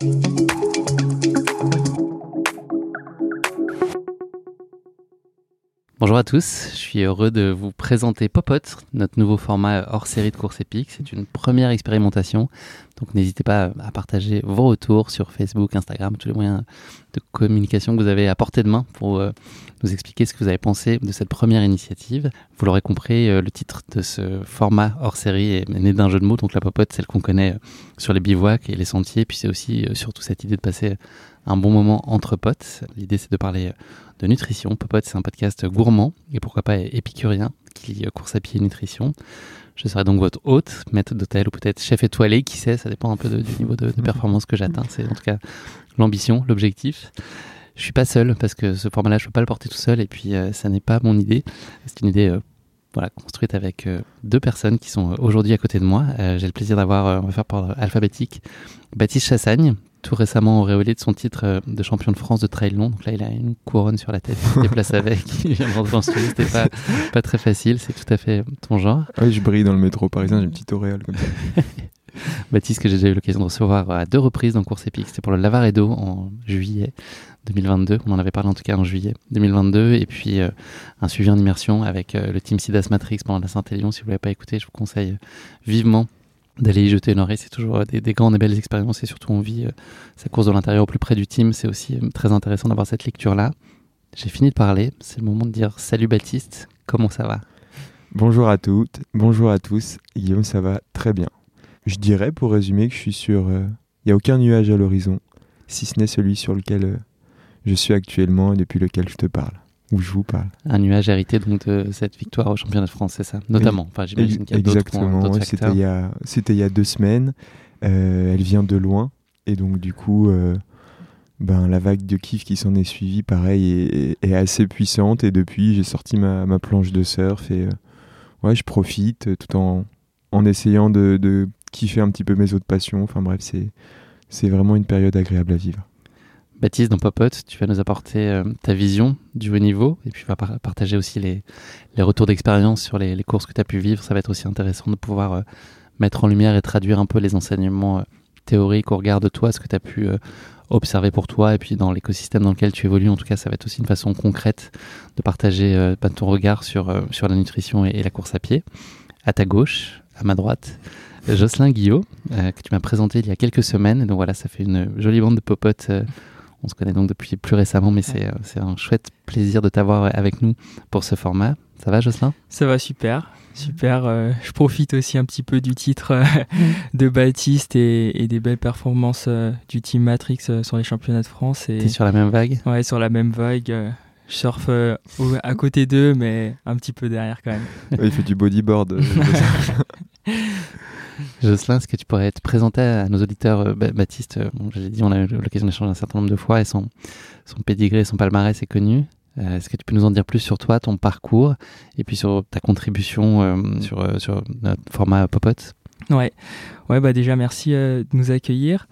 Thank you. Bonjour à tous, je suis heureux de vous présenter Popot, notre nouveau format hors série de course épique. C'est une première expérimentation, donc n'hésitez pas à partager vos retours sur Facebook, Instagram, tous les moyens de communication que vous avez à portée de main pour euh, nous expliquer ce que vous avez pensé de cette première initiative. Vous l'aurez compris, euh, le titre de ce format hors série est né d'un jeu de mots, donc la Popote, celle qu'on connaît euh, sur les bivouacs et les sentiers, puis c'est aussi surtout cette idée de passer un bon moment entre potes. L'idée c'est de parler de nutrition. Popote, c'est un podcast gourmand et pourquoi pas épicurien qui lie course à pied nutrition. Je serai donc votre hôte, maître d'hôtel ou peut-être chef étoilé, qui sait, ça dépend un peu du niveau de, performance que j'atteins. C'est en tout cas l'ambition, l'objectif. Je suis pas seul parce que ce format-là, je peux pas le porter tout seul et puis euh, ça n'est pas mon idée. C'est une idée euh, voilà, construite avec euh, deux personnes qui sont aujourd'hui à côté de moi. J'ai le plaisir d'avoir, on va faire par alphabétique, Baptiste Chassagne, tout récemment auréolé de son titre euh, de champion de France de trail long. Donc là, il a une couronne sur la tête, il se déplace avec, il vient de c'était pas, pas très facile, c'est tout à fait ton genre. Ah oui, je brille dans le métro parisien, j'ai une petite auréole comme ça. Baptiste, que j'ai déjà eu l'occasion de recevoir à deux reprises dans Course Épique, c'était pour le Lavaredo en juillet 2022, on en avait parlé en tout cas en juillet 2022, et puis euh, un suivi en immersion avec euh, le team Sidas Matrix pendant la Saint-Élion. Si vous ne l'avez pas écouté, je vous conseille vivement d'aller y jeter une oreille. C'est toujours euh, des, des, grandes et belles expériences et surtout on vit euh, sa course de l'intérieur au plus près du team. C'est aussi euh, très intéressant d'avoir cette lecture-là. J'ai fini de parler. C'est le moment de dire salut Baptiste, comment ça va? Bonjour à toutes, bonjour à tous. Guillaume, ça va très bien. Je dirais pour résumer que je suis sur... Il n'y a aucun nuage à l'horizon, si ce n'est celui sur lequel je suis actuellement et depuis lequel je te parle où je vous parle. Un nuage hérité donc de cette victoire au championnat de France, c'est ça Notamment. Enfin, j'imagine qu'il y a Exactement. C'était il y a c'était il y a deux semaines. Euh, elle vient de loin et donc du coup, euh, ben la vague de kiff qui s'en est suivie, pareil, est, assez puissante. Et depuis, j'ai sorti ma, ma, planche de surf et euh, ouais, je profite tout en en essayant de, de kiffer un petit peu mes autres passions. Enfin bref, c'est vraiment une période agréable à vivre. Baptiste, dans Popote, tu vas nous apporter euh, ta vision du haut niveau et puis tu vas partager aussi les, retours d'expérience sur les, courses que tu as pu vivre. Ça va être aussi intéressant de pouvoir euh, mettre en lumière et traduire un peu les enseignements euh, théoriques au regard de toi, ce que tu as pu observer pour toi et puis dans l'écosystème dans lequel tu évolues. En tout cas, ça va être aussi une façon concrète de partager bah, ton regard sur, la nutrition et, la course à pied. À ta gauche, à ma droite, Jocelyn Guillot, que tu m'as présenté il y a quelques semaines. Donc voilà, ça fait une jolie bande de popotes on se connaît donc depuis plus récemment, mais c'est euh, un chouette plaisir de t'avoir avec nous pour ce format. Ça va, Jocelyn? Ça va super. Super, euh, je profite aussi un petit peu du titre euh, de Baptiste et, des belles performances du Team Matrix sur les championnats de France. Et... T'es sur la même vague? Ouais, sur la même vague. je surfe à côté d'eux, mais un petit peu derrière quand même. il fait du bodyboard. Jocelyn, est-ce que tu pourrais te présenter à nos auditeurs euh, Baptiste, euh, j'ai dit, on a eu l'occasion d'échanger un certain nombre de fois et son, son pédigré, son palmarès est connu. Euh, est-ce que tu peux nous en dire plus sur toi, ton parcours et puis sur ta contribution sur, sur notre format Popote? Ouais, ouais bah déjà merci de nous accueillir.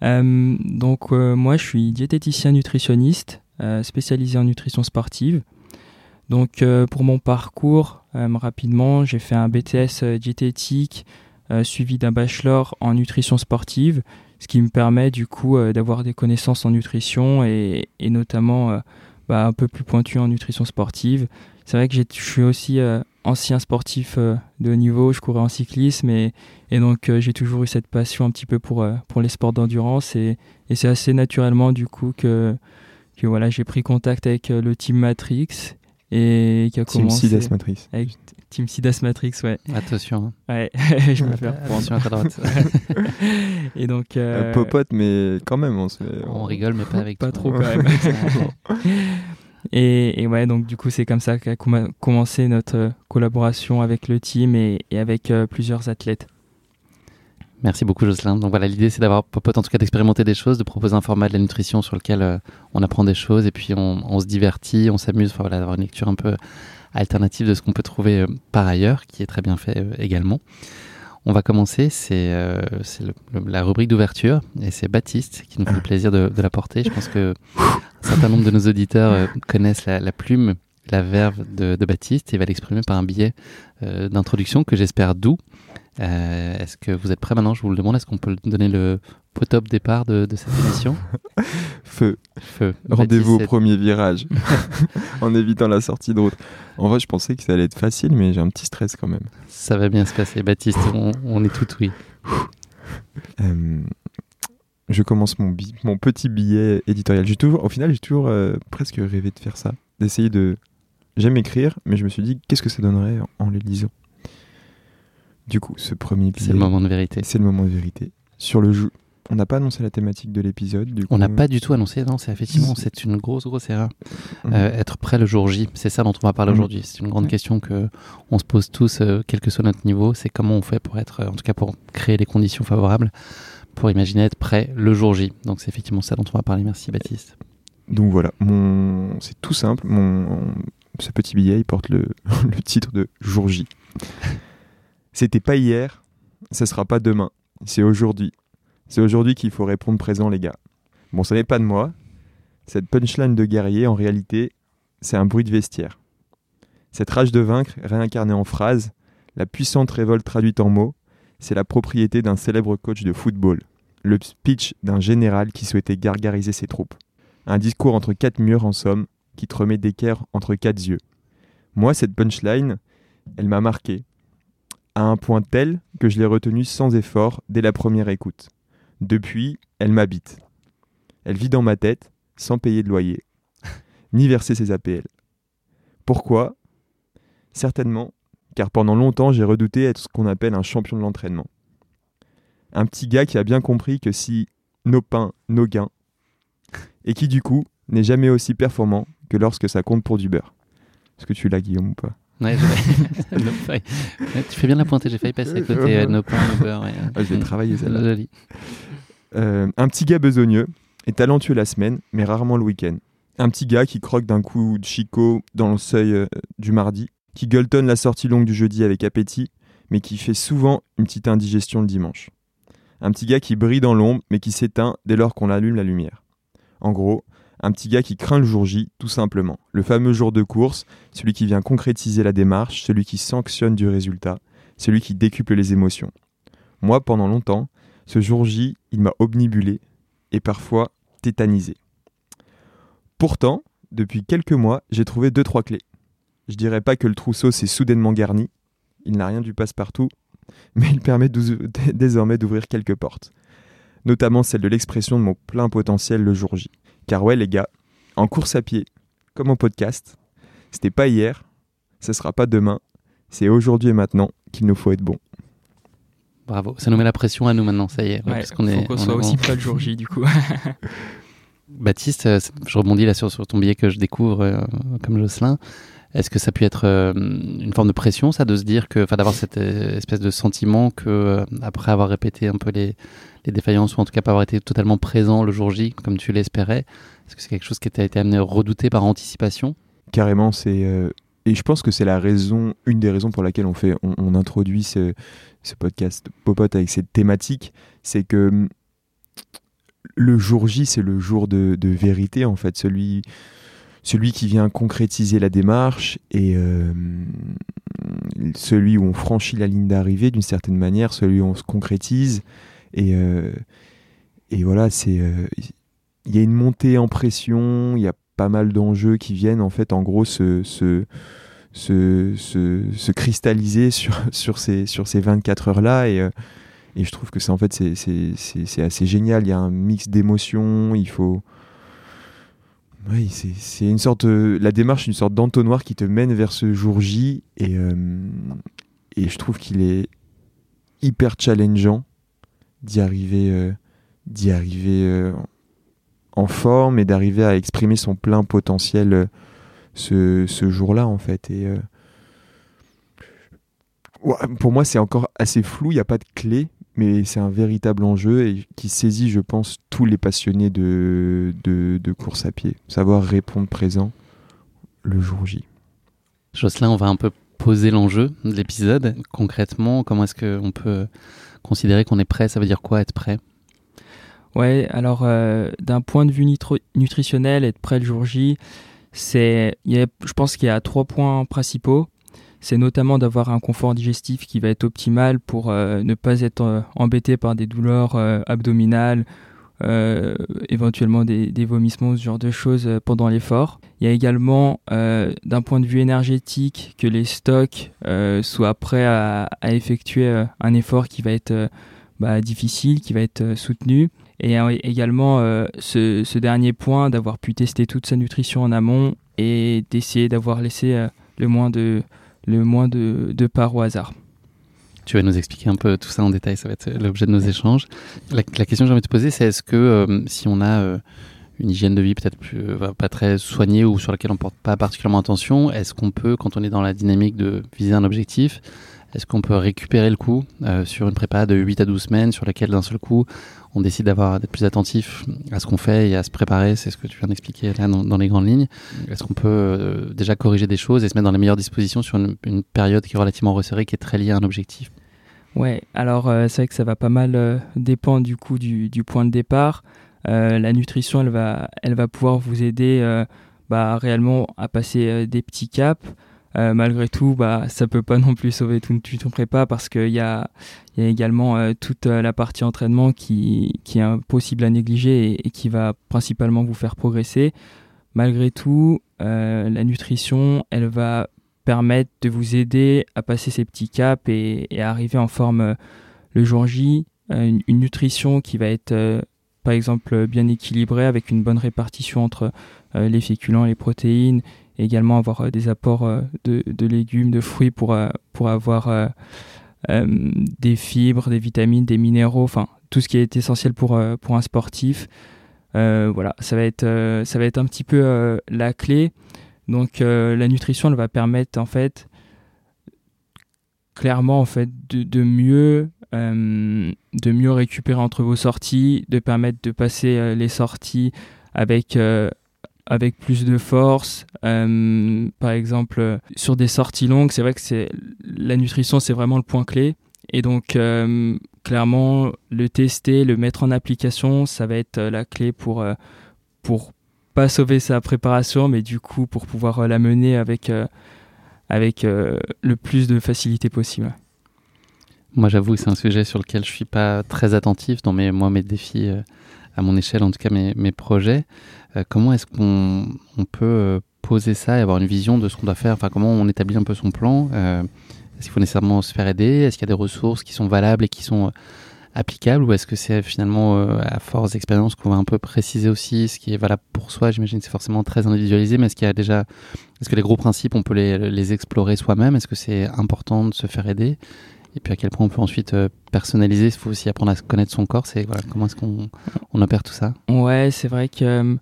donc moi je suis diététicien nutritionniste spécialisé en nutrition sportive. Donc pour mon parcours, rapidement, j'ai fait un BTS diététique, suivi d'un bachelor en nutrition sportive, ce qui me permet du coup euh, d'avoir des connaissances en nutrition et, notamment euh, bah, un peu plus pointu en nutrition sportive. C'est vrai que je suis aussi ancien sportif de haut niveau, je courais en cyclisme et, et donc j'ai toujours eu cette passion un petit peu pour, pour les sports d'endurance et, et c'est assez naturellement du coup que, que voilà, j'ai pris contact avec le team Matrix et qui a team commencé Matrix. avec Team Sidas Matrix, ouais. Attention. Hein. Ouais, je me fais Attention à ta droite. et donc. Euh... popote, mais quand même, on, se... on rigole, mais pas avec Pas trop quand même. et, et, ouais, donc du coup, c'est comme ça qu'a commencé notre collaboration avec le team et, et avec euh, plusieurs athlètes. Merci beaucoup Jocelyn. Donc voilà, l'idée c'est d'avoir popote en tout cas d'expérimenter des choses, de proposer un format de la nutrition sur lequel euh, on apprend des choses et puis on, on se divertit, on s'amuse, enfin voilà, d'avoir une lecture un peu alternative de ce qu'on peut trouver euh, par ailleurs, qui est très bien fait euh, également. On va commencer, c'est euh, la rubrique d'ouverture, et c'est Baptiste qui nous fait le plaisir de, de la porter. Je pense que un certain nombre de nos auditeurs connaissent la, plume, la verve de, Baptiste, et va l'exprimer par un billet d'introduction que j'espère doux. Euh, est-ce que vous êtes prêts maintenant? Je vous le demande. Est-ce qu'on peut donner le top départ de, de cette émission? Feu. Feu. Rendez-vous au premier virage, en évitant la sortie de route. En vrai, je pensais que ça allait être facile, mais j'ai un petit stress quand même. Ça va bien se passer. Baptiste, on, on est tout oui. Euh, je commence mon, bi- mon petit billet éditorial. J'ai toujours, au final, j'ai toujours euh, presque rêvé de faire ça, d'essayer de. J'aime écrire, mais je me suis dit qu'est-ce que ça donnerait en, en les lisant? Du coup, ce premier billet, C'est le moment de vérité. c'est le moment de vérité. Sur le jeu, on n'a pas annoncé la thématique de l'épisode. Du On n'a coup, pas du tout annoncé, non, c'est effectivement, c'est une grosse, grosse erreur. Mhm. Euh, être prêt le jour J, c'est ça dont on va parler Mhm. aujourd'hui. C'est une grande question que on se pose tous, euh, quel que soit notre niveau. C'est comment on fait pour être, euh, en tout cas pour créer les conditions favorables, pour imaginer être prêt le jour J. Donc c'est effectivement ça dont on va parler. Merci Baptiste. Donc voilà, mon... c'est tout simple. Mon... Ce petit billet, il porte le, le titre de Jour J. C'était pas hier, ça sera pas demain, c'est aujourd'hui. C'est aujourd'hui qu'il faut répondre présent, les gars. Bon, ça n'est pas de moi. Cette punchline de guerrier, en réalité, c'est un bruit de vestiaire. Cette rage de vaincre, réincarnée en phrase, la puissante révolte traduite en mots, c'est la propriété d'un célèbre coach de football. Le speech d'un général qui souhaitait gargariser ses troupes. Un discours entre quatre murs, en somme, qui te remet d'équerre entre quatre yeux. Moi, cette punchline, elle m'a marqué, à un point tel que je l'ai retenue sans effort dès la première écoute. Depuis, elle m'habite. Elle vit dans ma tête, sans payer de loyer, ni verser ses APL. Pourquoi? Certainement, car pendant longtemps j'ai redouté être ce qu'on appelle un champion de l'entraînement. Un petit gars qui a bien compris que si nos pains, nos gains, et qui du coup n'est jamais aussi performant que lorsque ça compte pour du beurre. Est-ce que tu l'as Guillaume ou pas? Ouais. Ouais, tu fais bien la pointer, j'ai failli passer à côté. euh, no pain, no beurre. ouais. Ah, Je l'ai travaillé celle-là. Joli. Euh, un petit gars besogneux et talentueux la semaine, mais rarement le week-end. Un petit gars qui croque d'un coup de chicot dans le seuil euh, du mardi, qui gueuletonne la sortie longue du jeudi avec appétit, mais qui fait souvent une petite indigestion le dimanche. Un petit gars qui brille dans l'ombre, mais qui s'éteint dès lors qu'on allume la lumière. En gros, un petit gars qui craint le jour J, tout simplement. Le fameux jour de course, celui qui vient concrétiser la démarche, celui qui sanctionne du résultat, celui qui décuple les émotions. Moi, pendant longtemps, ce jour J, il m'a obnibulé et parfois tétanisé. Pourtant, depuis quelques mois, j'ai trouvé deux trois clés. Je dirais pas que le trousseau s'est soudainement garni, il n'a rien du passe-partout, mais il permet désormais d'ouvrir quelques portes, notamment celle de l'expression de mon plein potentiel le jour J. Car ouais les gars, en course à pied, comme en podcast, c'était pas hier, ce sera pas demain, c'est aujourd'hui et maintenant qu'il nous faut être bon. Bravo. Ça nous met la pression à nous maintenant, ça y est. Ouais, parce qu'on faut est, qu'on on soit est aussi près le jour J du coup. Baptiste, euh, je rebondis là sur, sur ton billet que je découvre euh, comme Jocelyn. Est-ce que ça peut être euh, une forme de pression, ça, de se dire que, enfin, d'avoir cette euh, espèce de sentiment que, euh, après avoir répété un peu les, défaillances, ou en tout cas pas avoir été totalement présent le jour J, comme tu l'espérais, est-ce que c'est quelque chose qui t'a été amené à redouter par anticipation? Carrément, c'est et je pense que c'est la raison, une des raisons pour laquelle on fait, on, introduit ce, ce podcast Popote avec cette thématique, c'est que hum, le jour J, c'est le jour de, de vérité en fait, celui celui qui vient concrétiser la démarche et euh, celui où on franchit la ligne d'arrivée d'une certaine manière, celui où on se concrétise. Et euh, et voilà, c'est euh, il y a une montée en pression, il y a pas mal d'enjeux qui viennent en fait en gros se, se, se, se, se cristalliser sur, sur, ces, sur ces 24 heures là et, et je trouve que c'est en fait c'est assez génial, il y a un mix d'émotions, il faut oui, c'est, une sorte de- la démarche une sorte d'entonnoir qui te mène vers ce jour J et, euh, et je trouve qu'il est hyper challengeant d'y arriver euh, arriver euh, en forme et d'arriver à exprimer son plein potentiel euh, ce, ce jour-là en fait. Et euh, pour moi, c'est encore assez flou. Il n'y a pas de clé, mais c'est un véritable enjeu et qui saisit, je pense, tous les passionnés de, de, de course à pied. Savoir répondre présent le jour J. Jocelyn, on va un peu poser l'enjeu de l'épisode. Concrètement, comment est-ce qu'on peut considérer qu'on est prêt? Ça veut dire quoi être prêt? Ouais, alors euh, d'un point de vue nitro- nutritionnel, être prêt le jour J, c'est, il y a- je pense qu'il y a trois points principaux. C'est notamment d'avoir un confort digestif qui va être optimal pour ne pas être embêté par des douleurs abdominales, éventuellement des, vomissements, ce genre de choses pendant l'effort. Il y a également, d'un point de vue énergétique, que les stocks soient prêts à, effectuer un effort qui va être bah, difficile, qui va être soutenu. Et également, ce, dernier point, d'avoir pu tester toute sa nutrition en amont et d'essayer d'avoir laissé euh, le moins de, le moins de, de parts au hasard. Tu vas nous expliquer un peu tout ça en détail, ça va être l'objet de nos échanges. La, question que j'ai envie de te poser, c'est est-ce que euh, si on a euh, une hygiène de vie peut-être pas très soignée ou sur laquelle on porte pas particulièrement attention, est-ce qu'on peut, quand on est dans la dynamique de viser un objectif, est-ce qu'on peut récupérer le coup sur une prépa de 8 à 12 semaines sur laquelle d'un seul coup on décide d'avoir d'être plus attentif à ce qu'on fait et à se préparer, c'est ce que tu viens d'expliquer là dans, les grandes lignes. Est-ce qu'on peut euh, déjà corriger des choses et se mettre dans les meilleures dispositions sur une, période qui est relativement resserrée, qui est très liée à un objectif? Ouais, alors euh, c'est vrai que ça va pas mal euh, dépendre du coup du, point de départ. la nutrition, elle va, elle va pouvoir vous aider bah, réellement à passer des petits caps. Euh, malgré tout, bah, ça peut pas non plus sauver tout, ton prépa parce qu'il y a, y a également euh, toute euh, la partie entraînement qui, est impossible à négliger et, qui va principalement vous faire progresser. Malgré tout, la nutrition, elle va permettre de vous aider à passer ces petits caps et, et à arriver en forme le jour J. Une, une, nutrition qui va être, par exemple, bien équilibrée avec une bonne répartition entre les féculents, les protéines également avoir euh, des apports euh, de, légumes, de fruits pour, euh, pour avoir des fibres, des vitamines, des minéraux, enfin tout ce qui est essentiel pour, pour un sportif. voilà, ça va, être, ça va être un petit peu la clé. Donc la nutrition, elle va permettre en fait clairement en fait de, mieux de mieux récupérer entre vos sorties, de permettre de passer les sorties avec avec plus de force. Euh, par exemple, sur des sorties longues, c'est vrai que c'est la nutrition, c'est vraiment le point clé. Et donc, euh, clairement, le tester, le mettre en application, ça va être la clé pour, euh, pour pas sauver sa préparation, mais du coup, pour pouvoir la mener avec, avec le plus de facilité possible. Moi, j'avoue, c'est un sujet sur lequel je suis pas très attentif dans mes, moi, mes défis à mon échelle, en tout cas mes, mes projets. Euh, comment est-ce qu'on on peut euh, poser ça et avoir une vision de ce qu'on doit faire? Enfin, comment on établit un peu son plan? Euh, Est-ce qu'il faut nécessairement se faire aider? Est-ce qu'il y a des ressources qui sont valables et qui sont applicables? Ou est-ce que c'est finalement à force d'expérience qu'on va un peu préciser aussi ce qui est valable pour soi? J'imagine que c'est forcément très individualisé, mais est-ce qu'il y a déjà, est-ce que les gros principes on peut les, les explorer soi-même? Est-ce que c'est important de se faire aider? Et puis à quel point on peut ensuite euh, personnaliser. Il faut aussi apprendre à connaître son corps. C'est comment est-ce qu'on on opère tout ça Ouais, c'est vrai que euh,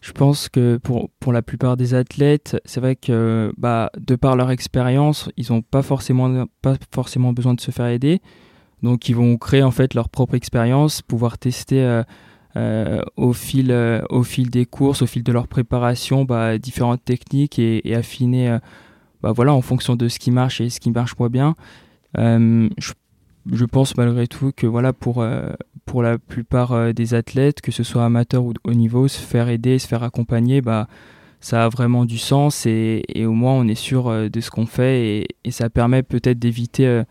je pense que pour, pour la plupart des athlètes, c'est vrai que bah, de par leur expérience, ils n'ont pas forcément, pas forcément besoin de se faire aider. Donc ils vont créer en fait leur propre expérience, pouvoir tester euh, au, fil, au fil des courses, au fil de leur préparation, bah, différentes techniques et, affiner bah, voilà, en fonction de ce qui marche et ce qui marche moins bien. Euh, je, pense malgré tout que voilà pour euh, pour la plupart euh, des athlètes, que ce soit amateur ou haut niveau, se faire aider, se faire accompagner, bah ça a vraiment du sens et, et au moins on est sûr de ce qu'on fait et, et, ça permet peut-être d'éviter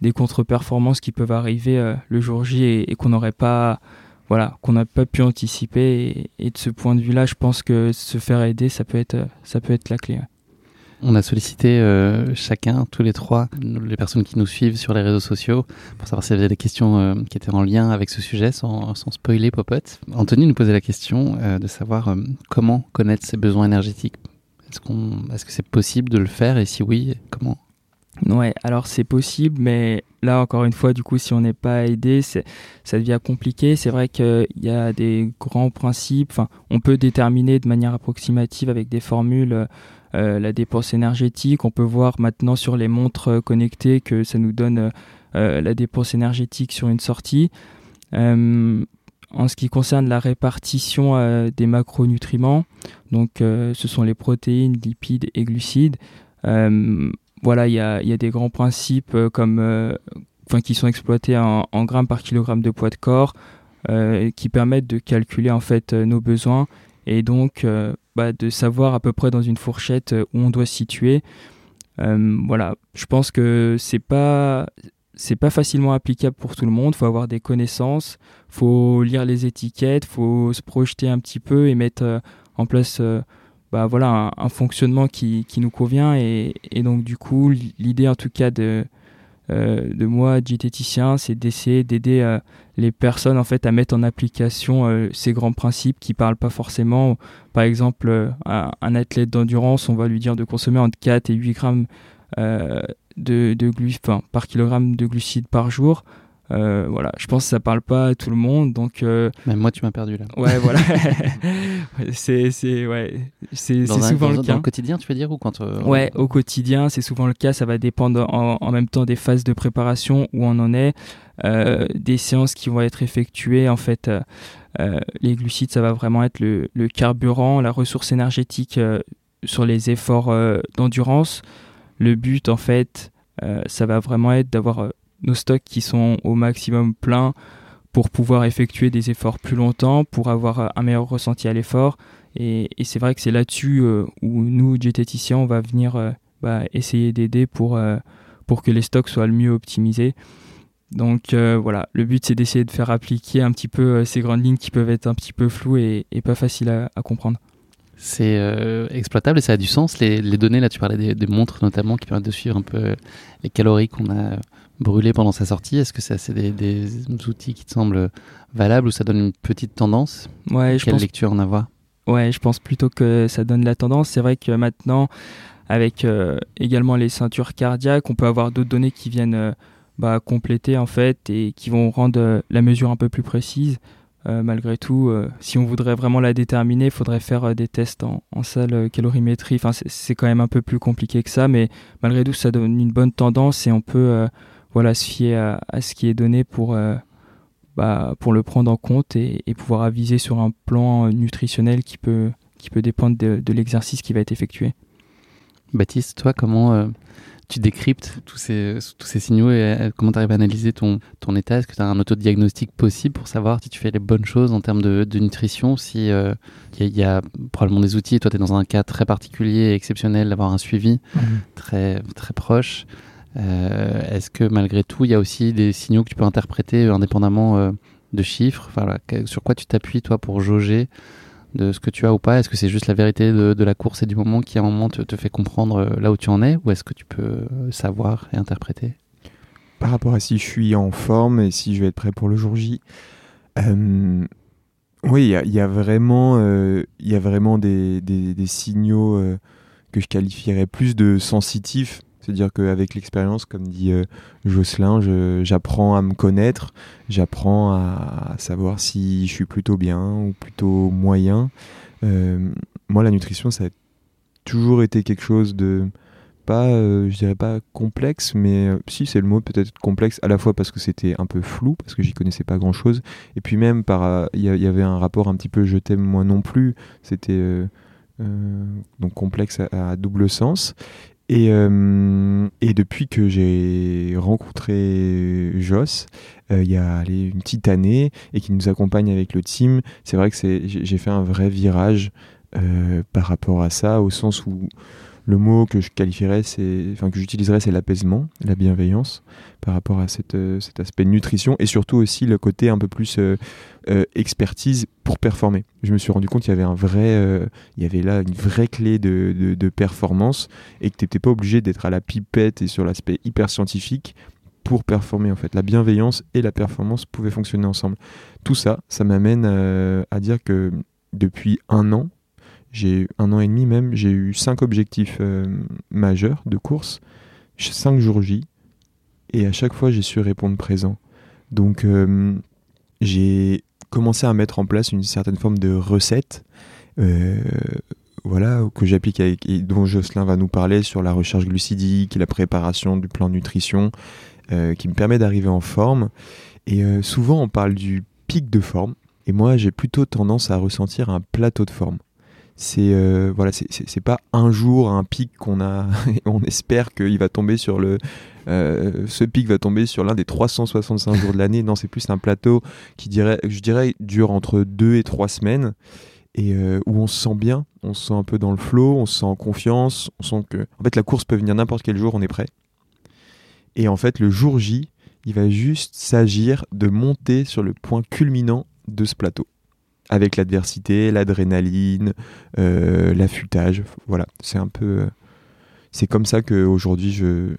des contre-performances qui peuvent arriver le jour J et, qu'on n'aurait pas voilà qu'on n'a pas pu anticiper et, de ce point de vue-là, je pense que se faire aider, ça peut être ça peut être la clé. On a sollicité euh, chacun, tous les trois, les personnes qui nous suivent sur les réseaux sociaux, pour savoir s'il y avait des questions euh, qui étaient en lien avec ce sujet, sans, spoiler Popote. Anthony nous posait la question euh, de savoir comment connaître ses besoins énergétiques. Est-ce qu'on, est-ce que c'est possible de le faire et si oui, comment? Ouais, alors c'est possible, mais là encore une fois, du coup, si on n'est pas aidé, ça devient compliqué. C'est vrai qu'il y a des grands principes. On peut déterminer de manière approximative avec des formules la dépense énergétique. On peut voir maintenant sur les montres euh, connectées que ça nous donne euh, la dépense énergétique sur une sortie. en ce qui concerne la répartition des macronutriments, donc ce sont les protéines, lipides et glucides. voilà, il y a, des grands principes comme, qui sont exploités en, en, grammes par kilogramme de poids de corps, qui permettent de calculer en fait nos besoins et donc bah, de savoir à peu près dans une fourchette euh, où on doit se situer. voilà, je pense que c'est pas c'est pas facilement applicable pour tout le monde. Faut avoir des connaissances, faut lire les étiquettes, faut se projeter un petit peu et mettre en place bah voilà un, fonctionnement qui, qui, nous convient et, donc du coup l'idée en tout cas de euh, de moi diététicien c'est d'essayer d'aider euh, les personnes en fait à mettre en application euh, ces grands principes qui parlent pas forcément. Par exemple un, un athlète d'endurance on va lui dire de consommer entre 4 et 8 grammes de, de par kilogramme de glucides par jour euh, voilà, je pense que ça parle pas à tout le monde, donc. Euh, Même moi, tu m'as perdu là. Ouais, voilà. c'est c'est ouais, c'est souvent le cas. Dans le quotidien, tu veux dire ou quand euh, Ouais, au quotidien, c'est souvent le cas. Ça va dépendre en, même temps des phases de préparation où on en est, des séances qui vont être effectuées. En fait, les glucides, ça va vraiment être le, le carburant, la ressource énergétique sur les efforts d'endurance. Le but, en fait, ça va vraiment être d'avoir nos stocks qui sont au maximum pleins pour pouvoir effectuer des efforts plus longtemps, pour avoir euh, un meilleur ressenti à l'effort. Et, c'est vrai que c'est là-dessus euh, où nous, diététiciens, on va venir euh, bah, essayer d'aider pour, pour que les stocks soient le mieux optimisés. Donc voilà, le but c'est d'essayer de faire appliquer un petit peu ces grandes lignes qui peuvent être un petit peu floues et, pas faciles à, comprendre. C'est exploitable et ça a du sens. Les, données, là tu parlais des, montres notamment qui permettent de suivre un peu les calories qu'on a brûlé pendant sa sortie Est-ce que c'est des, des, outils qui te semblent valables ou ça donne une petite tendance? Ouais, je Quelle pense... lecture en avoir? Ouais, je pense plutôt que ça donne la tendance. C'est vrai que maintenant, avec euh, également les ceintures cardiaques, on peut avoir d'autres données qui viennent euh, bah, compléter en fait et qui vont rendre euh, la mesure un peu plus précise. malgré tout, si on voudrait vraiment la déterminer, il faudrait faire des tests en, en salle calorimétrie. Enfin, c'est quand même un peu plus compliqué que ça, mais malgré tout, ça donne une bonne tendance et on peut voilà, se fier à, ce qui est donné pour, euh, bah, pour le prendre en compte et, pouvoir aviser sur un plan nutritionnel qui peut, qui peut dépendre de, l'exercice qui va être effectué. Baptiste, toi, comment euh, tu décryptes tous ces, tous ces signaux et euh, comment tu arrives à analyser ton, ton état? Est-ce que tu as un autodiagnostic possible pour savoir si tu fais les bonnes choses en termes de, nutrition Si il y, a probablement des outils, toi tu es dans un cas très particulier et exceptionnel d'avoir un suivi mmh. très, très proche. Euh, est-ce que malgré tout, il y a aussi des signaux que tu peux interpréter euh, indépendamment euh, de chiffres? Enfin, Sur quoi tu t'appuies, toi, pour jauger de ce que tu as ou pas? Est-ce que c'est juste la vérité de, la course et du moment qui, à un moment, te, fait comprendre là où tu en es? Ou est-ce que tu peux savoir et interpréter? Par rapport à si je suis en forme et si je vais être prêt pour le jour J, oui, il y, a vraiment, y a vraiment des signaux que je qualifierais plus de sensitifs c'est-à-dire qu'avec l'expérience, comme dit euh, Jocelyn, j'apprends à me connaître, j'apprends à, savoir si je suis plutôt bien ou plutôt moyen. Euh, moi, la nutrition, ça a toujours été quelque chose de pas, euh, je dirais pas complexe, mais si c'est le mot peut-être complexe, à la fois parce que c'était un peu flou, parce que j'y connaissais pas grand-chose, et puis même par, il y, avait un rapport un petit peu je t'aime moi non plus, c'était donc complexe à, double sens. Et, euh, et, depuis que j'ai rencontré Joss, euh, il y a une petite année, et qui nous accompagne avec le team, c'est vrai que j'ai fait un vrai virage euh, par rapport à ça, au sens où le mot que je qualifierais, enfin que j'utiliserais, c'est l'apaisement, la bienveillance par rapport à cet aspect nutrition et surtout aussi le côté un peu plus expertise pour performer. Je me suis rendu compte qu'il y avait un vrai, il y avait là une vraie clé de, de, performance et que tu n'étais pas obligé d'être à la pipette et sur l'aspect hyper scientifique pour performer en fait. La bienveillance et la performance pouvaient fonctionner ensemble. Tout ça, ça m'amène à dire que depuis un an, j'ai un an et demi même, j'ai eu cinq objectifs euh, majeurs de course, cinq jours J, et à chaque fois j'ai su répondre présent. Donc euh, j'ai commencé à mettre en place une certaine forme de recette, euh, voilà, que j'applique avec, et dont Jocelyn va nous parler sur la recherche glucidique, la préparation du plan nutrition, qui me permet d'arriver en forme. Et souvent on parle du pic de forme, et moi j'ai plutôt tendance à ressentir un plateau de forme c'est euh, voilà c'est pas un jour un pic qu'on a on espère qu'il va tomber sur le euh, ce pic va tomber sur l'un des 365 jours de l'année non c'est plus un plateau qui dirait je dirais dure entre deux et trois semaines et où on se sent bien, on se sent un peu dans le flow, on se sent en confiance, on sent que en fait la course peut venir n'importe quel jour, on est prêt. Et en fait le jour J, il va juste s'agir de monter sur le point culminant de ce plateau avec l'adversité, l'adrénaline, euh, l'affûtage. Voilà, c'est un peu. Euh, c'est comme ça qu'aujourd'hui, je,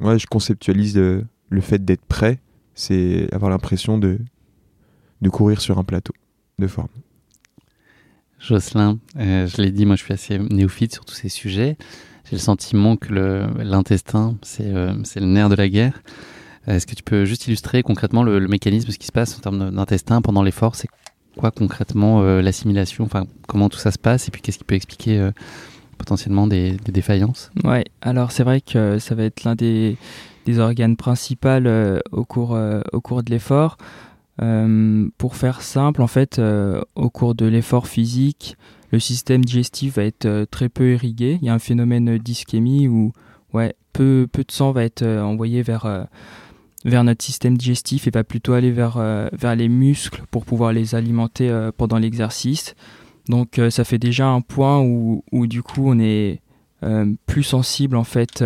moi, je conceptualise le, fait d'être prêt, c'est avoir l'impression de, de courir sur un plateau de forme. Jocelyn, euh, je l'ai dit, moi je suis assez néophyte sur tous ces sujets. J'ai le sentiment que l'intestin, c'est le nerf de la guerre. Est-ce que tu peux juste illustrer concrètement le, le mécanisme, ce qui se passe en termes d'intestin pendant l'effort? C'est quoi concrètement euh, l'assimilation? Enfin, comment tout ça se passe? Et puis qu'est-ce qui peut expliquer euh, potentiellement des, défaillances Ouais, alors c'est vrai que ça va être l'un des, organes principaux euh, au, cours, au cours de l'effort. pour faire simple, en fait, au cours de l'effort physique, le système digestif va être très peu irrigué. Il y a un phénomène d'ischémie où ouais, peu, peu de sang va être envoyé vers vers notre système digestif et va plutôt aller vers, euh, vers les muscles pour pouvoir les alimenter euh, pendant l'exercice. Donc euh, ça fait déjà un point où, du coup on est plus sensible en fait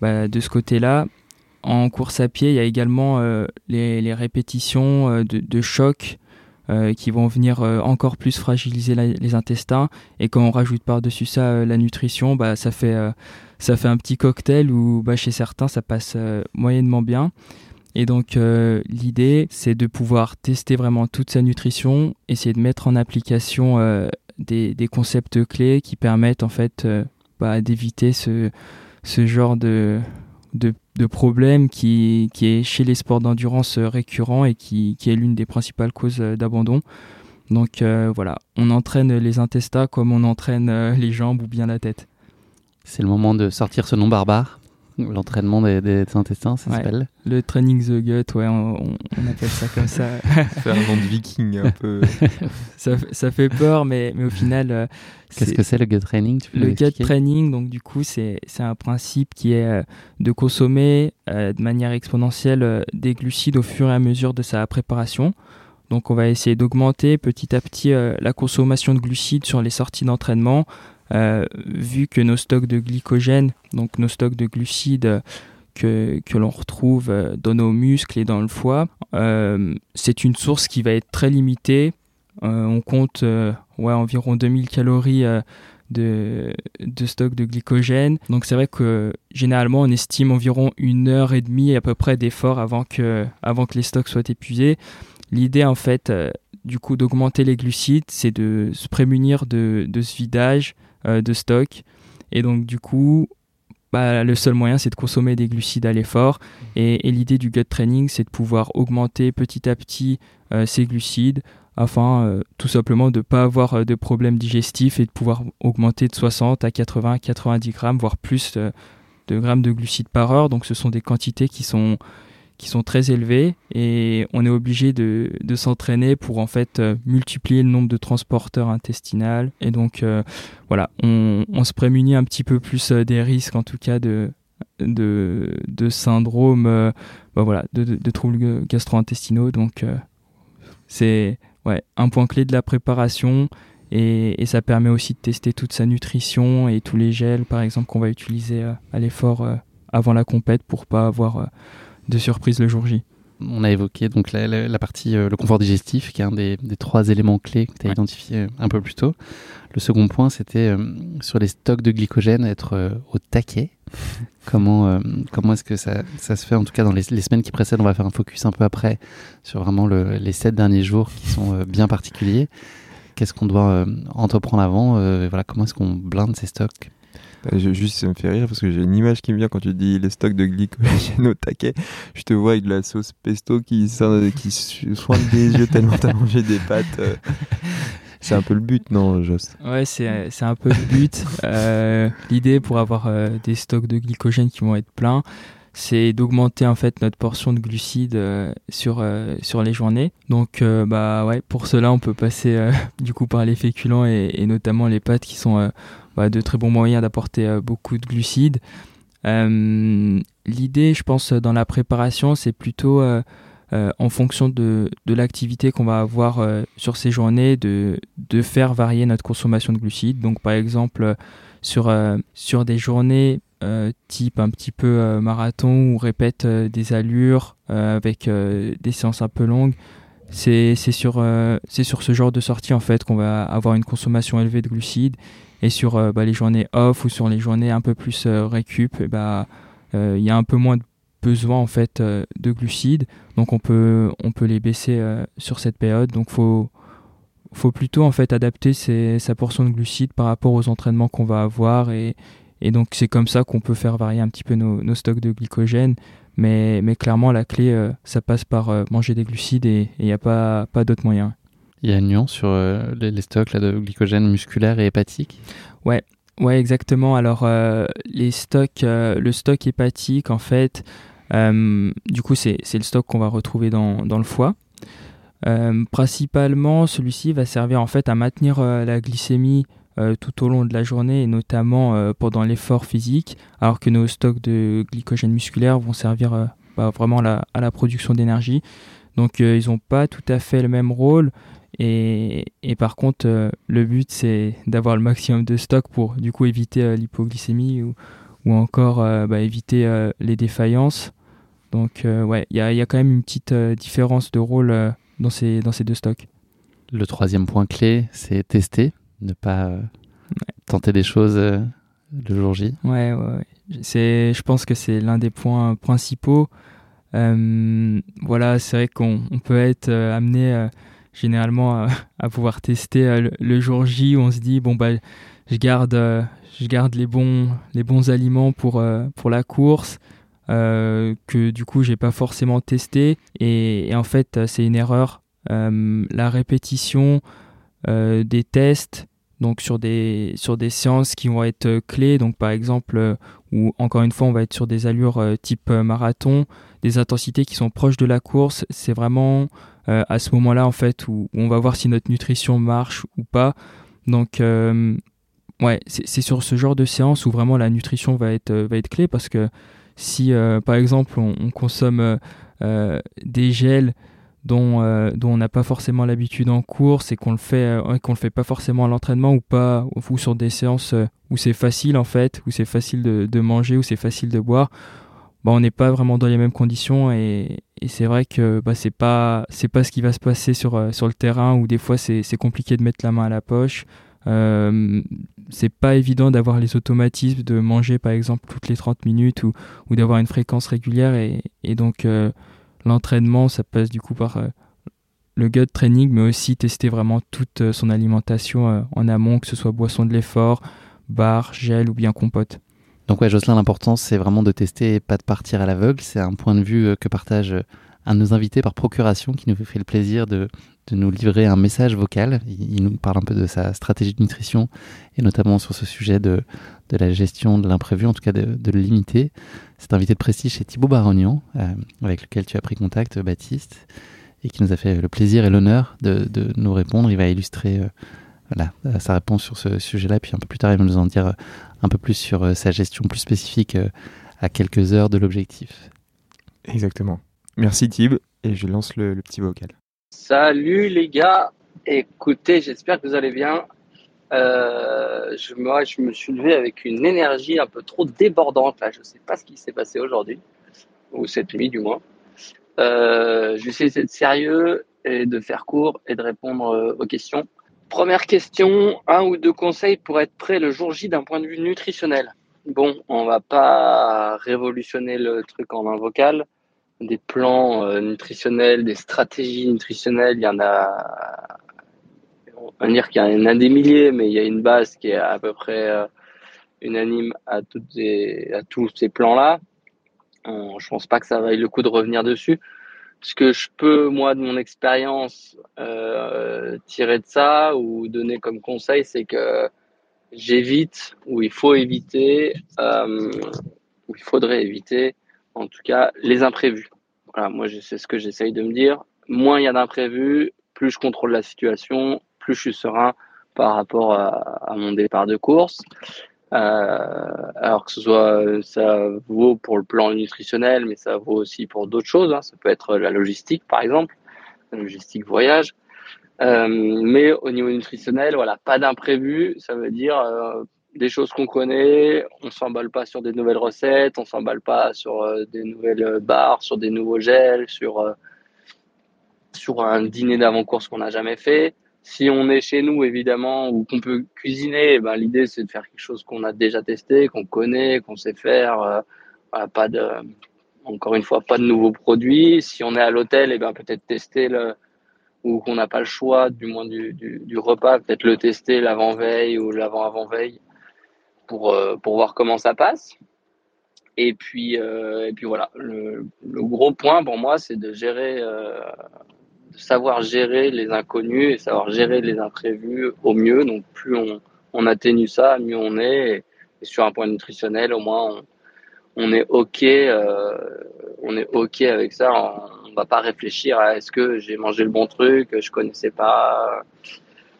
bah, de ce côté-là. En course à pied, il y a également les, répétitions de, de choc qui vont venir encore plus fragiliser les intestins. Et quand on rajoute par-dessus ça la nutrition, bah, ça fait un petit cocktail où bah, chez certains ça passe euh, moyennement bien. Et donc euh, l'idée c'est de pouvoir tester vraiment toute sa nutrition, essayer de mettre en application euh, des, concepts clés qui permettent en fait bah, d'éviter ce, genre de, problème qui, est chez les sports d'endurance récurrent et qui est l'une des principales causes d'abandon. Donc voilà, on entraîne les intestins comme on entraîne les jambes ou bien la tête. C'est le moment de sortir ce nom barbare, l'entraînement des, intestins, ça s'appelle Le training the gut, ouais, on, appelle ça comme ça. Faire un nom de viking un peu. ça, fait peur, mais, mais au final. Euh, Qu'est-ce que c'est le gut training Le gut training, donc du coup, c'est un principe qui est euh, de consommer euh, de manière exponentielle des glucides au fur et à mesure de sa préparation. Donc on va essayer d'augmenter petit à petit la consommation de glucides sur les sorties d'entraînement vu que nos stocks de glycogène, donc nos stocks de glucides que, que l'on retrouve euh, dans nos muscles et dans le foie, euh, c'est une source qui va être très limitée. on compte ouais, environ 2000 calories de, de, stock de glycogène. Donc c'est vrai que généralement on estime environ une heure et demie à peu près d'effort avant que, avant que les stocks soient épuisés. L'idée en fait du coup d'augmenter les glucides, c'est de se prémunir de, de ce vidage euh, de stock. Et donc, du coup, bah, le seul moyen, c'est de consommer des glucides à l'effort. Et, l'idée du gut training, c'est de pouvoir augmenter petit à petit euh, ces glucides afin euh, tout simplement de ne pas avoir de problèmes digestifs et de pouvoir augmenter de 60 à 80, 90 grammes, voire plus de grammes de glucides par heure. Donc ce sont des quantités qui sont qui sont très élevés et on est obligé de, de s'entraîner pour en fait euh, multiplier le nombre de transporteurs intestinaux. Et donc euh, voilà on, se prémunit un petit peu plus euh, des risques en tout cas de de, de syndrome bah voilà de, de, troubles gastro-intestinaux. Donc c'est ouais un point clé de la préparation et, et, ça permet aussi de tester toute sa nutrition et tous les gels par exemple qu'on va utiliser à l'effort avant la compète pour pas avoir de surprise le jour J. On a évoqué donc la, partie euh, le confort digestif, qui est un des, trois éléments clés que tu as identifié euh, un peu plus tôt. Le second point, c'était euh, sur les stocks de glycogène, être au taquet. comment comment est-ce que ça, ça, se fait? En tout cas, dans les, semaines qui précèdent, on va faire un focus un peu après sur vraiment les sept derniers jours qui sont bien particuliers. Qu'est-ce qu'on doit entreprendre avant Voilà, comment est-ce qu'on blinde ces stocks? Bah, juste, ça me fait rire parce que j'ai une image qui me vient quand tu dis les stocks de glycogène au taquet. Je te vois avec de la sauce pesto qui, qui soigne des yeux tellement t'as mangé des pâtes. Euh. C'est un peu le but, non, Joss Ouais, c'est un peu le but. Euh, l'idée pour avoir euh, des stocks de glycogène qui vont être pleins, c'est d'augmenter en fait notre portion de glucides sur sur les journées. Donc bah ouais, pour cela on peut passer du coup par les féculents et, notamment les pâtes qui sont bah, de très bons moyens d'apporter euh, beaucoup de glucides. Euh, l'idée, je pense, dans la préparation, c'est plutôt euh, en fonction de, de l'activité qu'on va avoir sur ces journées, de, de faire varier notre consommation de glucides. Donc par exemple, sur, sur des journées type un petit peu marathon ou répète des allures avec des séances un peu longues, c'est sur, sur ce genre de sortie en fait qu'on va avoir une consommation élevée de glucides. Et sur euh, bah, les journées off ou sur les journées un peu plus euh, récup, eh bah, euh, il y a un peu moins de besoin en fait de glucides. Donc on peut on peut les baisser sur cette période. Donc faut faut plutôt en fait adapter sa portion de glucides par rapport aux entraînements qu'on va avoir et, et donc c'est comme ça qu'on peut faire varier un petit peu nos, nos stocks de glycogène mais, mais clairement la clé ça passe par manger des glucides et il n'y a pas pas d'autres moyens il y a une nuance sur euh, les, stocks là, de glycogène musculaire et hépatique? Ouais, ouais exactement. Alors, euh, les stocks, euh, le stock hépatique, en fait, du coup, c'est le stock qu'on va retrouver dans, dans le foie. principalement, celui-ci va servir en fait à maintenir la glycémie tout au long de la journée et notamment pendant l'effort physique, alors que nos stocks de glycogène musculaire vont servir bah, vraiment à la, production d'énergie. Donc ils n'ont pas tout à fait le même rôle. Et, par contre, euh, le but, c'est d'avoir le maximum de stock pour du coup éviter euh, l'hypoglycémie ou, ou, encore euh, bah, éviter les défaillances. Donc, ouais, il y y a, quand même une petite différence de rôle dans, ces, dans ces deux stocks. Le troisième point clé, c'est tester, ne pas tenter des choses le jour J. Ouais, ouais, C'est, je pense que c'est l'un des points principaux. voilà, c'est vrai qu'on peut être amené généralement à, pouvoir tester euh, le, jour J où on se dit bon bah je garde euh, je garde les bons les bons aliments pour euh, pour la course que du coup j'ai pas forcément testé et, en fait c'est une erreur la répétition des tests donc sur des séances qui vont être clés donc par exemple où encore une fois on va être sur des allures type marathon des intensités qui sont proches de la course c'est vraiment euh, à ce moment-là en fait où, on va voir si notre nutrition marche ou pas. Donc euh, ouais, c'est sur ce genre de séance où vraiment la nutrition va être va clé parce que si euh, par exemple on, consomme des gels dont, dont on n'a pas forcément l'habitude en course et qu'on le fait qu'on le fait pas forcément à l'entraînement ou pas ou sur des séances où c'est facile en fait où c'est facile de, de, manger où c'est facile de boire bah, on n'est pas vraiment dans les mêmes conditions et, et c'est vrai que bah, c'est pas c'est pas ce qui va se passer sur euh, sur le terrain où des fois c'est compliqué de mettre la main à la poche. Euh, c'est pas évident d'avoir les automatismes de manger par exemple toutes les 30 minutes ou, ou d'avoir une fréquence régulière et, et donc euh, l'entraînement ça passe du coup par euh, le gut training mais aussi tester vraiment toute son alimentation en amont que ce soit boisson de l'effort, bar, gel ou bien compote. Donc ouais, Jocelyn, l'important c'est vraiment de tester et pas de partir à l'aveugle. C'est un point de vue euh, que partage euh, un de nos invités par procuration qui nous fait le plaisir de, de nous livrer un message vocal. Il, nous parle un peu de sa stratégie de nutrition et notamment sur ce sujet de, de la gestion de l'imprévu, en tout cas de, de le limiter. C'est invité de prestige chez Thibaut Barognan, euh, avec lequel tu as pris contact, Baptiste, et qui nous a fait le plaisir et l'honneur de, de, nous répondre. Il va illustrer voilà, sa réponse sur ce sujet-là, puis un peu plus tard, il va nous en dire un peu plus sur euh, sa gestion plus spécifique euh, à quelques heures de l'objectif. Exactement. Merci Tib, et je lance le, petit vocal. Salut les gars, écoutez, j'espère que vous allez bien. Euh, je, moi, je me suis levé avec une énergie un peu trop débordante. Là. Je ne sais pas ce qui s'est passé aujourd'hui, ou cette nuit du moins. Euh, je vais essayer d'être sérieux et de faire court et de répondre aux questions. Première question, un ou deux conseils pour être prêt le jour J d'un point de vue nutritionnel. Bon, on va pas révolutionner le truc en un vocal. Des plans euh, nutritionnels, des stratégies nutritionnelles, il y en a, on va dire qu'il y en a des milliers, mais il y a une base qui est à peu près euh, unanime à, tous ces plans-là. Je pense pas que ça vaille le coup de revenir dessus ce que je peux, moi, de mon expérience, euh, tirer de ça ou donner comme conseil, c'est que j'évite, ou il faut éviter, euh, ou il faudrait éviter, en tout cas, les imprévus. Voilà, moi, c'est ce que j'essaye de me dire. Moins il y a d'imprévus, plus je contrôle la situation, plus je suis serein par rapport à, mon départ de course. alors que ce soit, ça vaut pour le plan nutritionnel, mais ça vaut aussi pour d'autres choses. Hein. Ça peut être la logistique, par exemple, la logistique voyage. mais au niveau nutritionnel, voilà, pas d'imprévu. Ça veut dire des choses qu'on connaît. On s'emballe pas sur des nouvelles recettes, on s'emballe pas sur euh, des nouvelles barres, sur des nouveaux gels, sur euh, sur un dîner d'avant-course qu'on n'a jamais fait. Si on est chez nous, évidemment, ou qu'on peut cuisiner, eh ben, l'idée c'est de faire quelque chose qu'on a déjà testé, qu'on connaît, qu'on sait faire. Euh, pas de, encore une fois, pas de nouveaux produits. Si on est à l'hôtel, et eh ben, peut-être tester le, ou qu'on n'a pas le choix, du moins du, du repas, peut-être le tester l'avant-veille ou l'avant-avant-veille pour, euh, pour voir comment ça passe. Et puis, euh, et puis voilà, le, gros point pour moi, c'est de gérer, euh, de savoir gérer les inconnus et savoir gérer les imprévus au mieux. Donc, plus on, atténue ça, mieux on est. Et, sur un point nutritionnel, au moins, on, on est ok, on est ok avec ça. On, on va pas réfléchir à est-ce que j'ai mangé le bon truc, je connaissais pas,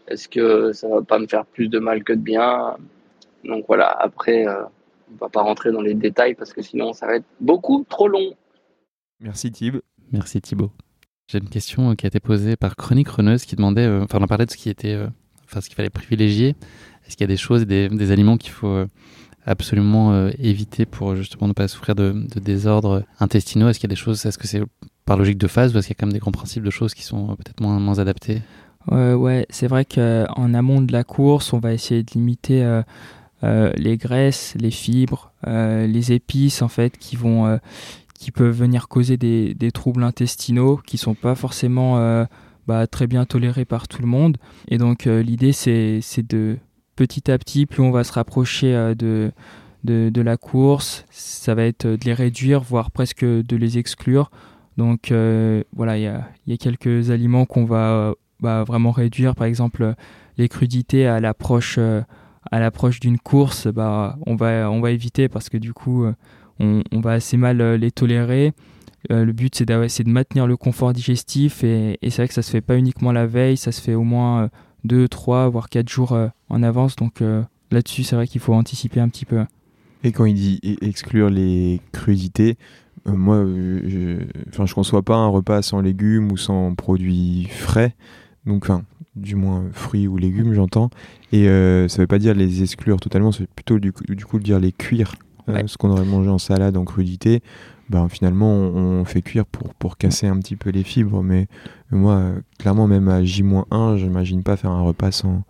est-ce que ça va pas me faire plus de mal que de bien. Donc voilà, après, euh, on va pas rentrer dans les détails parce que sinon ça va être beaucoup trop long. Merci Thib. Merci Thibaut. J'ai une question euh, qui a été posée par Chronique Reneuse qui demandait, euh, enfin on parlait de ce qui était, enfin ce qu'il fallait privilégier. Est-ce qu'il y a des choses, des, des aliments qu'il faut absolument éviter pour justement ne pas souffrir de, désordres intestinaux? Est-ce qu'il y a des choses, est-ce que c'est par logique de phase ou est-ce qu'il y a quand même des grands principes de choses qui sont peut-être moins, moins adaptés? Ouais, c'est vrai qu'en amont de la course, on va essayer de limiter euh, les graisses, les fibres, euh, les épices en fait qui vont euh, qui peuvent venir causer des, troubles intestinaux qui sont pas forcément bah, très bien tolérés par tout le monde. Et donc l'idée c'est de petit à petit, plus on va se rapprocher de, de, la course, ça va être de les réduire, voire presque de les exclure. Donc voilà, il y a, y a, quelques aliments qu'on va bah, vraiment réduire, par exemple les crudités à l'approche à l'approche d'une course, bah, on, va, on va éviter parce que du coup, euh, on, on va assez mal euh, les tolérer. Euh, le but, c'est de, de, maintenir le confort digestif et, c'est vrai que ça se fait pas uniquement la veille, ça se fait au moins 2, 3, voire 4 jours en avance. Donc là-dessus, c'est vrai qu'il faut anticiper un petit peu. Et quand il dit exclure les crudités, moi, je, enfin, je conçois pas un repas sans légumes ou sans produits frais. Donc, du moins fruits ou légumes, j'entends. Et euh, ça veut pas dire les exclure totalement, c'est plutôt du coup, du coup dire les cuire. Euh, ce qu'on aurait mangé en salade, en crudité, ben, finalement on, fait cuire pour, pour casser un petit peu les fibres. Mais, moi, clairement, même à J-1, j'imagine pas faire un repas sans,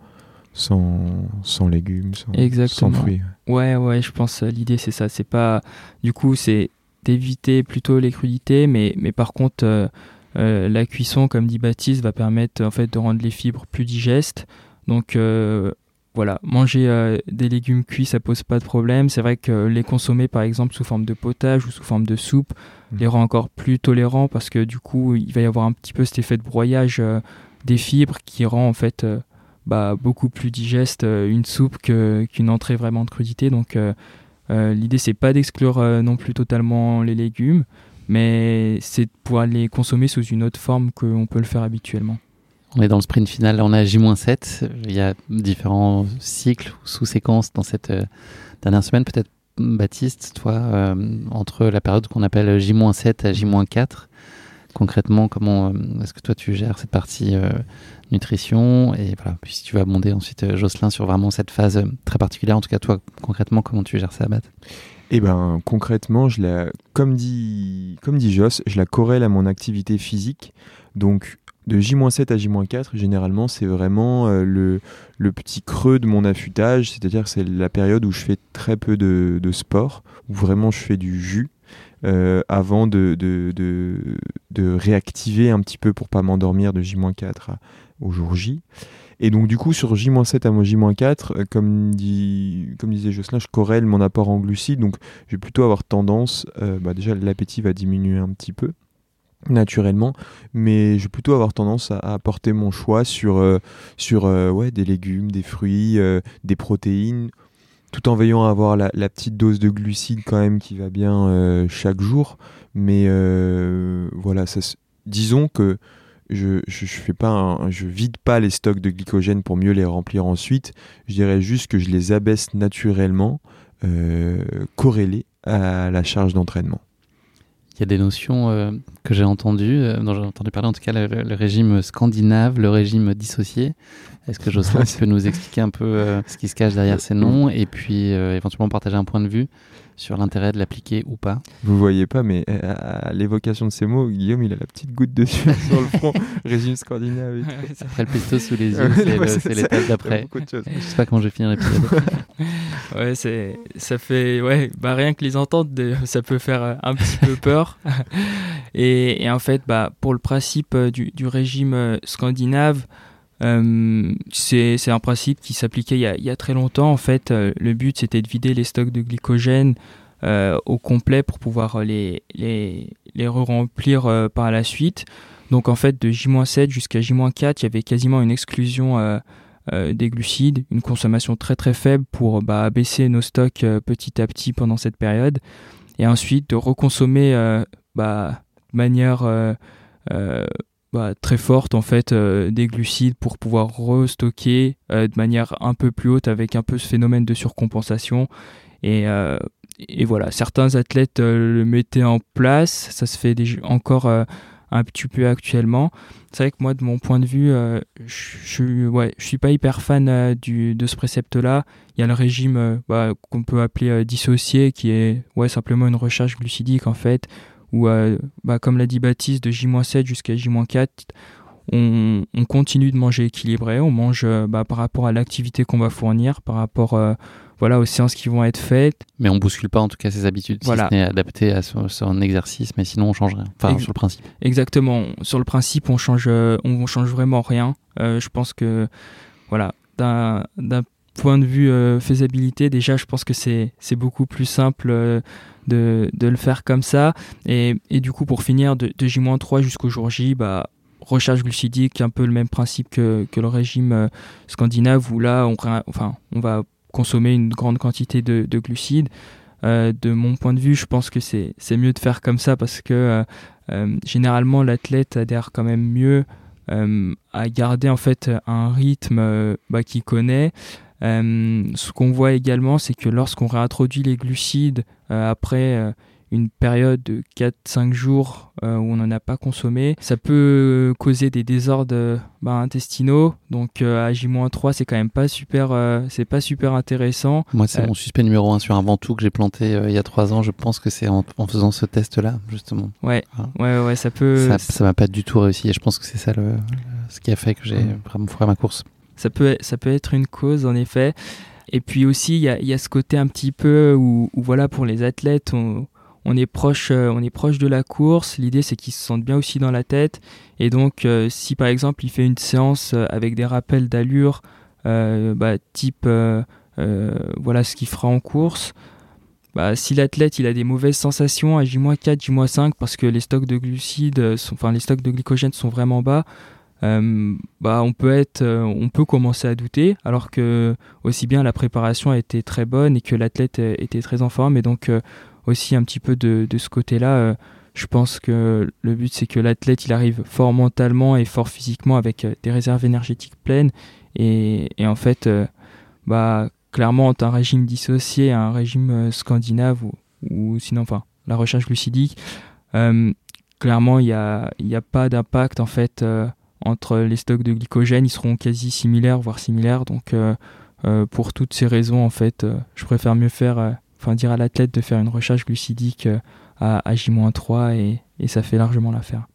sans, sans légumes, sans, sans fruits. Ouais, ouais, je pense l'idée c'est ça. C'est pas. Du coup, c'est d'éviter plutôt les crudités, mais, mais par contre. Euh, euh, la cuisson, comme dit Baptiste, va permettre en fait de rendre les fibres plus digestes. Donc euh, voilà, manger euh, des légumes cuits, ça pose pas de problème. C'est vrai que les consommer par exemple sous forme de potage ou sous forme de soupe mmh. les rend encore plus tolérants parce que du coup, il va y avoir un petit peu cet effet de broyage des fibres qui rend en fait bah, beaucoup plus digeste une soupe qu'une entrée vraiment de crudité. Donc l'idée c'est pas d'exclure non plus totalement les légumes, mais c'est pouvoir les consommer sous une autre forme qu'on peut le faire habituellement. On est dans le sprint final, on a J-7. Il y a différents cycles ou sous-séquences dans cette euh, dernière semaine. Peut-être, Baptiste, toi, euh, entre la période qu'on appelle J-7 à J-4, concrètement, comment euh, est-ce que toi tu gères cette partie nutrition Et voilà, puis si tu vas abonder ensuite, Jocelyn, sur vraiment cette phase très particulière, en tout cas, toi, concrètement, comment tu gères ça, Baptiste eh ben concrètement, je la, comme dit, comme je la corrèle à mon activité physique. Donc de J-7 à J-4, généralement, c'est vraiment euh, le, petit creux de mon affûtage, c'est-à-dire que c'est la période où je fais très peu de, sport, où vraiment je fais du jus. Euh, avant de, réactiver un petit peu pour pas m'endormir de J-4 au jour J. Et donc du coup sur J-7 à J-4, euh, comme, disait Jocelyn, je corrèle mon apport en glucides, donc je vais plutôt avoir tendance, euh, bah déjà l'appétit va diminuer un petit peu naturellement, mais je vais plutôt avoir tendance à, apporter mon choix sur, euh, des légumes, des fruits, des protéines, tout en veillant à avoir la, petite dose de glucides quand même qui va bien chaque jour. Mais voilà, disons que je, je, fais pas je vide pas les stocks de glycogène pour mieux les remplir ensuite. Je dirais juste que je les abaisse naturellement, euh, corrélées à la charge d'entraînement. Il y a des notions euh, que j'ai entendues, euh, dont j'ai entendu parler en tout cas, le, régime scandinave, le régime dissocié. Est-ce que Jocelyn peut nous expliquer un peu euh, ce qui se cache derrière ces noms et puis éventuellement partager un point de vue sur l'intérêt de l'appliquer ou pas. Vous voyez pas, mais euh, à l'évocation de ces mots, Guillaume, il a la petite goutte de sueur sur le front, régime scandinave. Après le pesto sous les yeux, c'est l'étape d'après. Je sais pas comment je vais finir l'épisode. ouais, c'est, ça fait, ouais, bah rien que les entendre, ça peut faire euh, un petit peu peur. et, et, en fait, bah, pour le principe euh, du, du régime scandinave, euh, c'est un principe qui s'appliquait il, y a très longtemps. En fait, euh, le but c'était de vider les stocks de glycogène euh, au complet pour pouvoir les, les, les re-remplir par la suite. Donc en fait, de J-7 jusqu'à J-4, il y avait quasiment une exclusion des glucides, une consommation très très faible pour bah, baisser nos stocks petit à petit pendant cette période. Et ensuite de reconsommer bah, de manière bah, très forte en fait euh, des glucides pour pouvoir restocker euh, de manière un peu plus haute avec un peu ce phénomène de surcompensation. Et, euh, et voilà certains athlètes le mettaient en place. Ça se fait encore un petit peu actuellement. C'est vrai que moi de mon point de vue je ouais, suis pas hyper fan du, de ce précepte là il y a le régime bah, qu'on peut appeler dissocié qui est ouais simplement une recharge glucidique en fait où, euh, bah, comme l'a dit Baptiste, de J-7 jusqu'à J-4, on, continue de manger équilibré, on mange euh, bah, par rapport à l'activité qu'on va fournir, par rapport euh, voilà, aux séances qui vont être faites. Mais on bouscule pas en tout cas ses habitudes, voilà. si ce n'est adapté à son, exercice, mais sinon on change rien, enfin sur le principe. Exactement, sur le principe on change, on change vraiment rien. je pense que voilà, d'un point de vue faisabilité, déjà je pense que c'est beaucoup plus simple de, le faire comme ça. Et, du coup, pour finir, de, J-3 jusqu'au jour J, bah, recharge glucidique, un peu le même principe que, le régime euh, scandinave, où là, on, enfin, on va consommer une grande quantité de, glucides. Euh, de mon point de vue, je pense que c'est mieux de faire comme ça parce que euh, généralement l'athlète adhère quand même mieux à garder en fait un rythme bah, qu'il connaît, euh, ce qu'on voit également, c'est que lorsqu'on réintroduit les glucides euh, après euh, une période de 4-5 jours où on n'en a pas consommé. Ça peut causer des désordres bah, intestinaux. Donc à J-3, c'est quand même pas super, c'est pas super intéressant. Moi, c'est mon suspect numéro 1 sur un ventoux que j'ai planté il y a 3 ans. Je pense que c'est en, faisant ce test-là, justement. Ouais, ouais, ouais, ça peut. Ça m'a pas du tout réussi et je pense que c'est ça le, ce qui a fait que j'ai vraiment foiré ma course. Ça peut, ça peut être une cause, en effet. Et puis aussi, il y a, ce côté un petit peu où, voilà, pour les athlètes, on, est proche, euh, on est proche de la course. L'idée, c'est qu'ils se sentent bien aussi dans la tête. Et donc, euh, si par exemple, il fait une séance euh, avec des rappels d'allure, bah, type voilà ce qu'il fera en course, bah, si l'athlète il a des mauvaises sensations à J-4, J-5 parce que les stocks de glucides, enfin les stocks de glycogène sont vraiment bas, euh, bah, on peut être, euh, on peut commencer à douter, alors que aussi bien la préparation a été très bonne et que l'athlète était très en forme, et donc euh, aussi un petit peu de, ce côté-là. je pense que le but c'est que l'athlète il arrive fort mentalement et fort physiquement avec des réserves énergétiques pleines, et, en fait, bah clairement un régime dissocié, un régime scandinave ou, sinon enfin la recherche glucidique, clairement il n'y a, a, pas d'impact en fait entre les stocks de glycogène, ils seront quasi similaires, voire similaires. Donc, euh, euh, pour toutes ces raisons, en fait, euh, je préfère mieux faire, enfin, dire à l'athlète de faire une recharge glucidique à, J-3 et, et, ça fait largement l'affaire.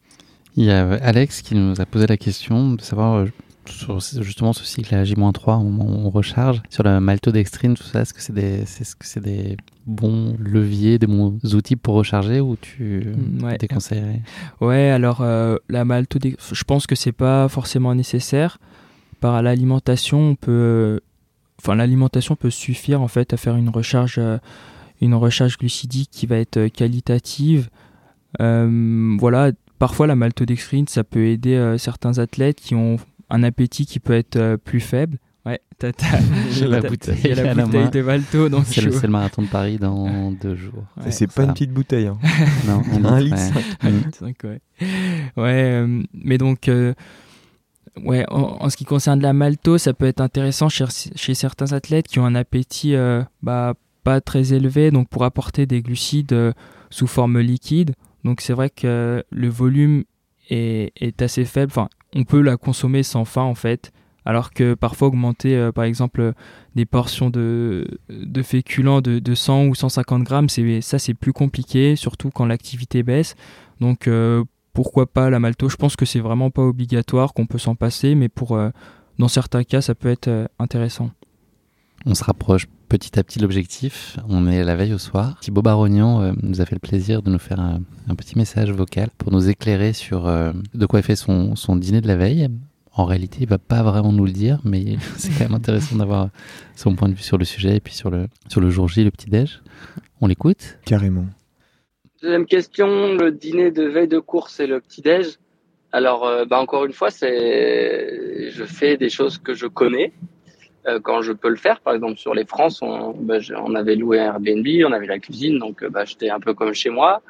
Il y a Alex qui nous a posé la question de savoir sur justement ce cycle à J-3 on, on, recharge. Sur la maltodextrine tout ça est-ce que c'est des est-ce que c'est des bons leviers des bons outils pour recharger ou tu mm, ouais. déconseillerais ouais. Alors euh, la maltodextrine je pense que c'est pas forcément nécessaire. Par l'alimentation on peut enfin l'alimentation peut suffire en fait à faire une recharge euh, une recharge glucidique qui va être qualitative. Euh, voilà. Parfois la maltodextrine ça peut aider certains athlètes qui ont un appétit qui peut être euh, plus faible. Ouais, t'as, la bouteille, la bouteille de Valto. Donc c'est, le, c'est le marathon de Paris dans deux jours. Ouais, c'est pas une petite bouteille. Hein. non, un litre. Ouais, ouais euh, mais donc, euh, ouais, en, en, ce qui concerne la malto, ça peut être intéressant chez, chez certains athlètes qui ont un appétit euh, bah, pas très élevé, donc pour apporter des glucides euh, sous forme liquide. Donc c'est vrai que le volume est, est assez faible. Enfin, on peut la consommer sans faim en fait alors que parfois augmenter euh, par exemple des portions de, de féculents de, de 100 ou 150 grammes, ça c'est plus compliqué, surtout quand l'activité baisse. Donc euh, pourquoi pas la malto? Je pense que c'est vraiment pas obligatoire, qu'on peut s'en passer, mais pour euh, dans certains cas ça peut être intéressant. On se rapproche petit à petit l'objectif. On est la veille au soir. Thibaut Barognan euh, nous a fait le plaisir de nous faire un, un, petit message vocal pour nous éclairer sur euh, de quoi est fait son, son dîner de la veille. En réalité, il va pas vraiment nous le dire, mais c'est quand même intéressant d'avoir son point de vue sur le sujet et puis sur le, sur le jour J, le petit-déj. On l'écoute Carrément. Deuxième question, le dîner de veille de course et le petit-déj. Alors, euh, bah encore une fois, c'est, je fais des choses que je connais quand je peux le faire. Par exemple, sur les France, on, bah, on avait loué un Airbnb, on avait la cuisine, donc bah, j'étais un peu comme chez moi.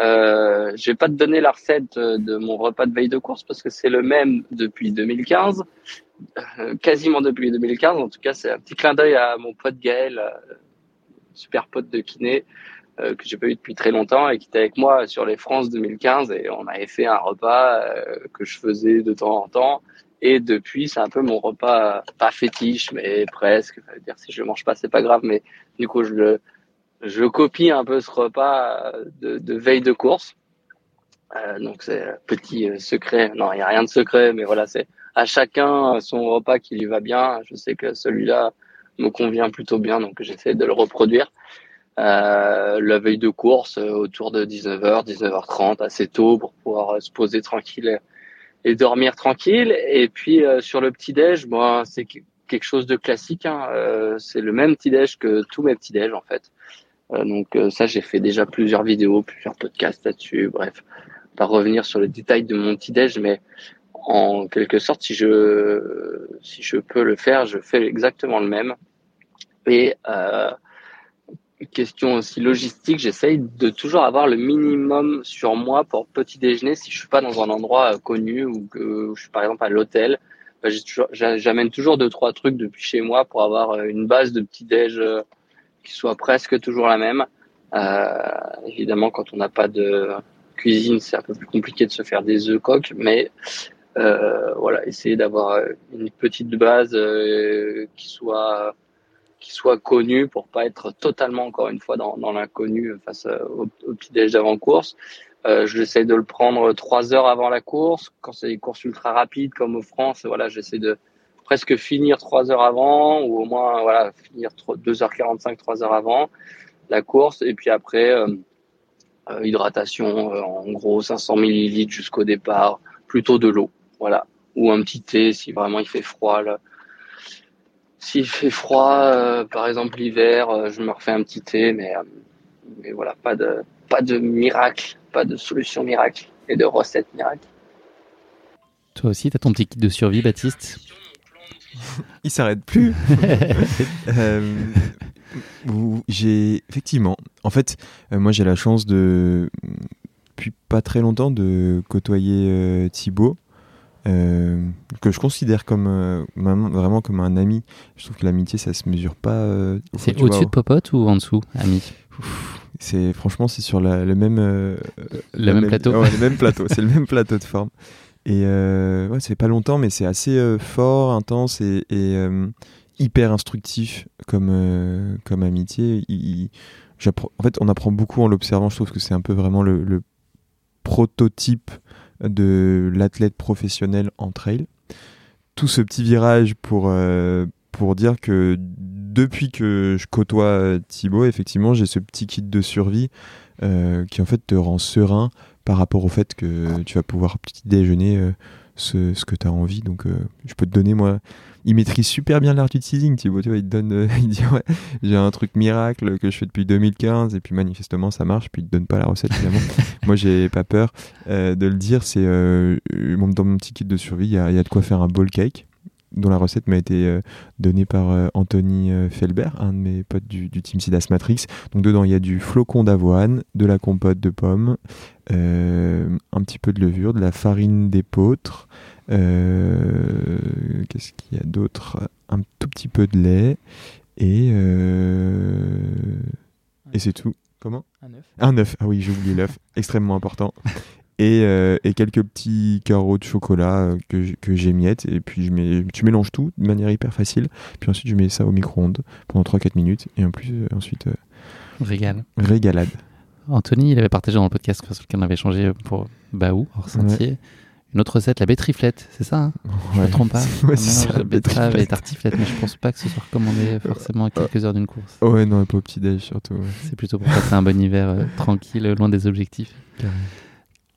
Euh, je vais pas te donner la recette de mon repas de veille de course parce que c'est le même depuis 2015, euh, quasiment depuis 2015. En tout cas, c'est un petit clin d'œil à mon pote Gaël, euh, super pote de kiné euh, que j'ai pas eu depuis très longtemps et qui était avec moi sur les France 2015 et on avait fait un repas euh, que je faisais de temps en temps. Et depuis, c'est un peu mon repas, pas fétiche, mais presque. dire si je mange pas, c'est pas grave, mais du coup, je le, je copie un peu ce repas de, de veille de course. Euh, donc c'est petit secret. Non, il y a rien de secret, mais voilà, c'est à chacun son repas qui lui va bien. Je sais que celui-là me convient plutôt bien, donc j'essaie de le reproduire. Euh, la veille de course autour de 19h, 19h30, assez tôt pour pouvoir se poser tranquille et, dormir tranquille. Et puis euh, sur le petit déj, moi, c'est quelque chose de classique. Hein. Euh, c'est le même petit déj que tous mes petits déj en fait. Euh, donc ça, j'ai fait déjà plusieurs vidéos, plusieurs podcasts là-dessus. Bref, pas revenir sur le détail de mon petit déj, mais en quelque sorte, si je si je peux le faire, je fais exactement le même. Et question aussi logistique, j'essaye de toujours avoir le minimum sur moi pour petit déjeuner si je suis pas dans un endroit connu ou que je suis par exemple à l'hôtel. Bah, J'amène toujours deux trois trucs depuis chez moi pour avoir une base de petit déj qui soit presque toujours la même. Euh, évidemment, quand on n'a pas de cuisine, c'est un peu plus compliqué de se faire des œufs coques, mais euh, voilà, essayer d'avoir une petite base euh, qui soit qui soit connue pour pas être totalement encore une fois dans, l'inconnu face au, au petit déj d'avant course. Euh, j'essaie de le prendre trois heures avant la course. Quand c'est des courses ultra rapides comme au France, voilà, j'essaie de presque finir trois heures avant ou au moins voilà finir 2h45 3 heures avant la course et puis après euh, euh, hydratation euh, en gros 500 millilitres jusqu'au départ plutôt de l'eau voilà ou un petit thé si vraiment il fait froid. S'il fait froid euh, par exemple l'hiver je me refais un petit thé mais mais voilà pas de pas de miracle pas de solution miracle et de recette miracle. Toi aussi tu as ton petit kit de survie Baptiste? Il s'arrête plus. euh, j'ai effectivement, en fait, euh, moi j'ai la chance de, depuis pas très longtemps, de côtoyer euh, Thibaut, euh, que je considère comme vraiment comme un ami. Je trouve que l'amitié ça se mesure pas. c'est au-dessus de Popote ou en dessous, ami? C'est franchement c'est sur la, le même le, le même, même, plateau. Ouais, le même plateau. c'est le même plateau de forme. Et euh, ouais, ça fait pas longtemps, mais c'est assez euh, fort, intense et, et euh, hyper instructif comme, euh, comme amitié. Il, il, en fait, on apprend beaucoup en l'observant. Je trouve que c'est un peu vraiment le, le prototype de l'athlète professionnel en trail. Tout ce petit virage pour, pour dire que depuis que je côtoie Thibaut, effectivement, j'ai ce petit kit de survie qui en fait te rend serein par rapport au fait que tu vas pouvoir petit déjeuner euh, ce, ce, que tu as envie. Donc, euh, je peux te donner, moi, il maîtrise super bien l'art du teasing, Thibaut. Tu vois, il te donne, euh, il dit, ouais, j'ai un truc miracle que je fais depuis 2015, et puis manifestement, ça marche, puis il te donne pas la recette, finalement. moi, j'ai pas peur de le dire, c'est dans mon petit kit de survie, il y, y, a de quoi faire un bowl cake. dont la recette m'a été donnée par Anthony Felbert, un de mes potes du, team Sidas Matrix. Donc dedans, il y a du flocon d'avoine, de la compote de pommes, un petit peu de levure, de la farine d'épeautre. Qu'est-ce qu'il y a d'autre? Un tout petit peu de lait et et c'est tout. Comment? Un œuf. Un œuf. Ah oui, j'ai oublié l'œuf. Extrêmement important. Et, euh, et, quelques petits carreaux de chocolat euh, que, que j'émiette. Et puis je mets, tu mélanges tout de manière hyper facile. Puis ensuite, je mets ça au micro-ondes pendant 3-4 minutes. Et en plus, euh, ensuite. Régal. Régalade. Anthony, il avait partagé dans le podcast sur lequel on avait changé pour Baou, hors sentier. Une autre recette, la betteriflette, c'est ça hein? Je ne me trompe pas. Ouais, c'est ça, betterave et tartiflette, mais je pense pas que ce soit recommandé forcément à quelques heures d'une course. ouais, non, pas au petit-déj surtout. C'est plutôt pour passer un bon hiver euh, tranquille, loin des objectifs.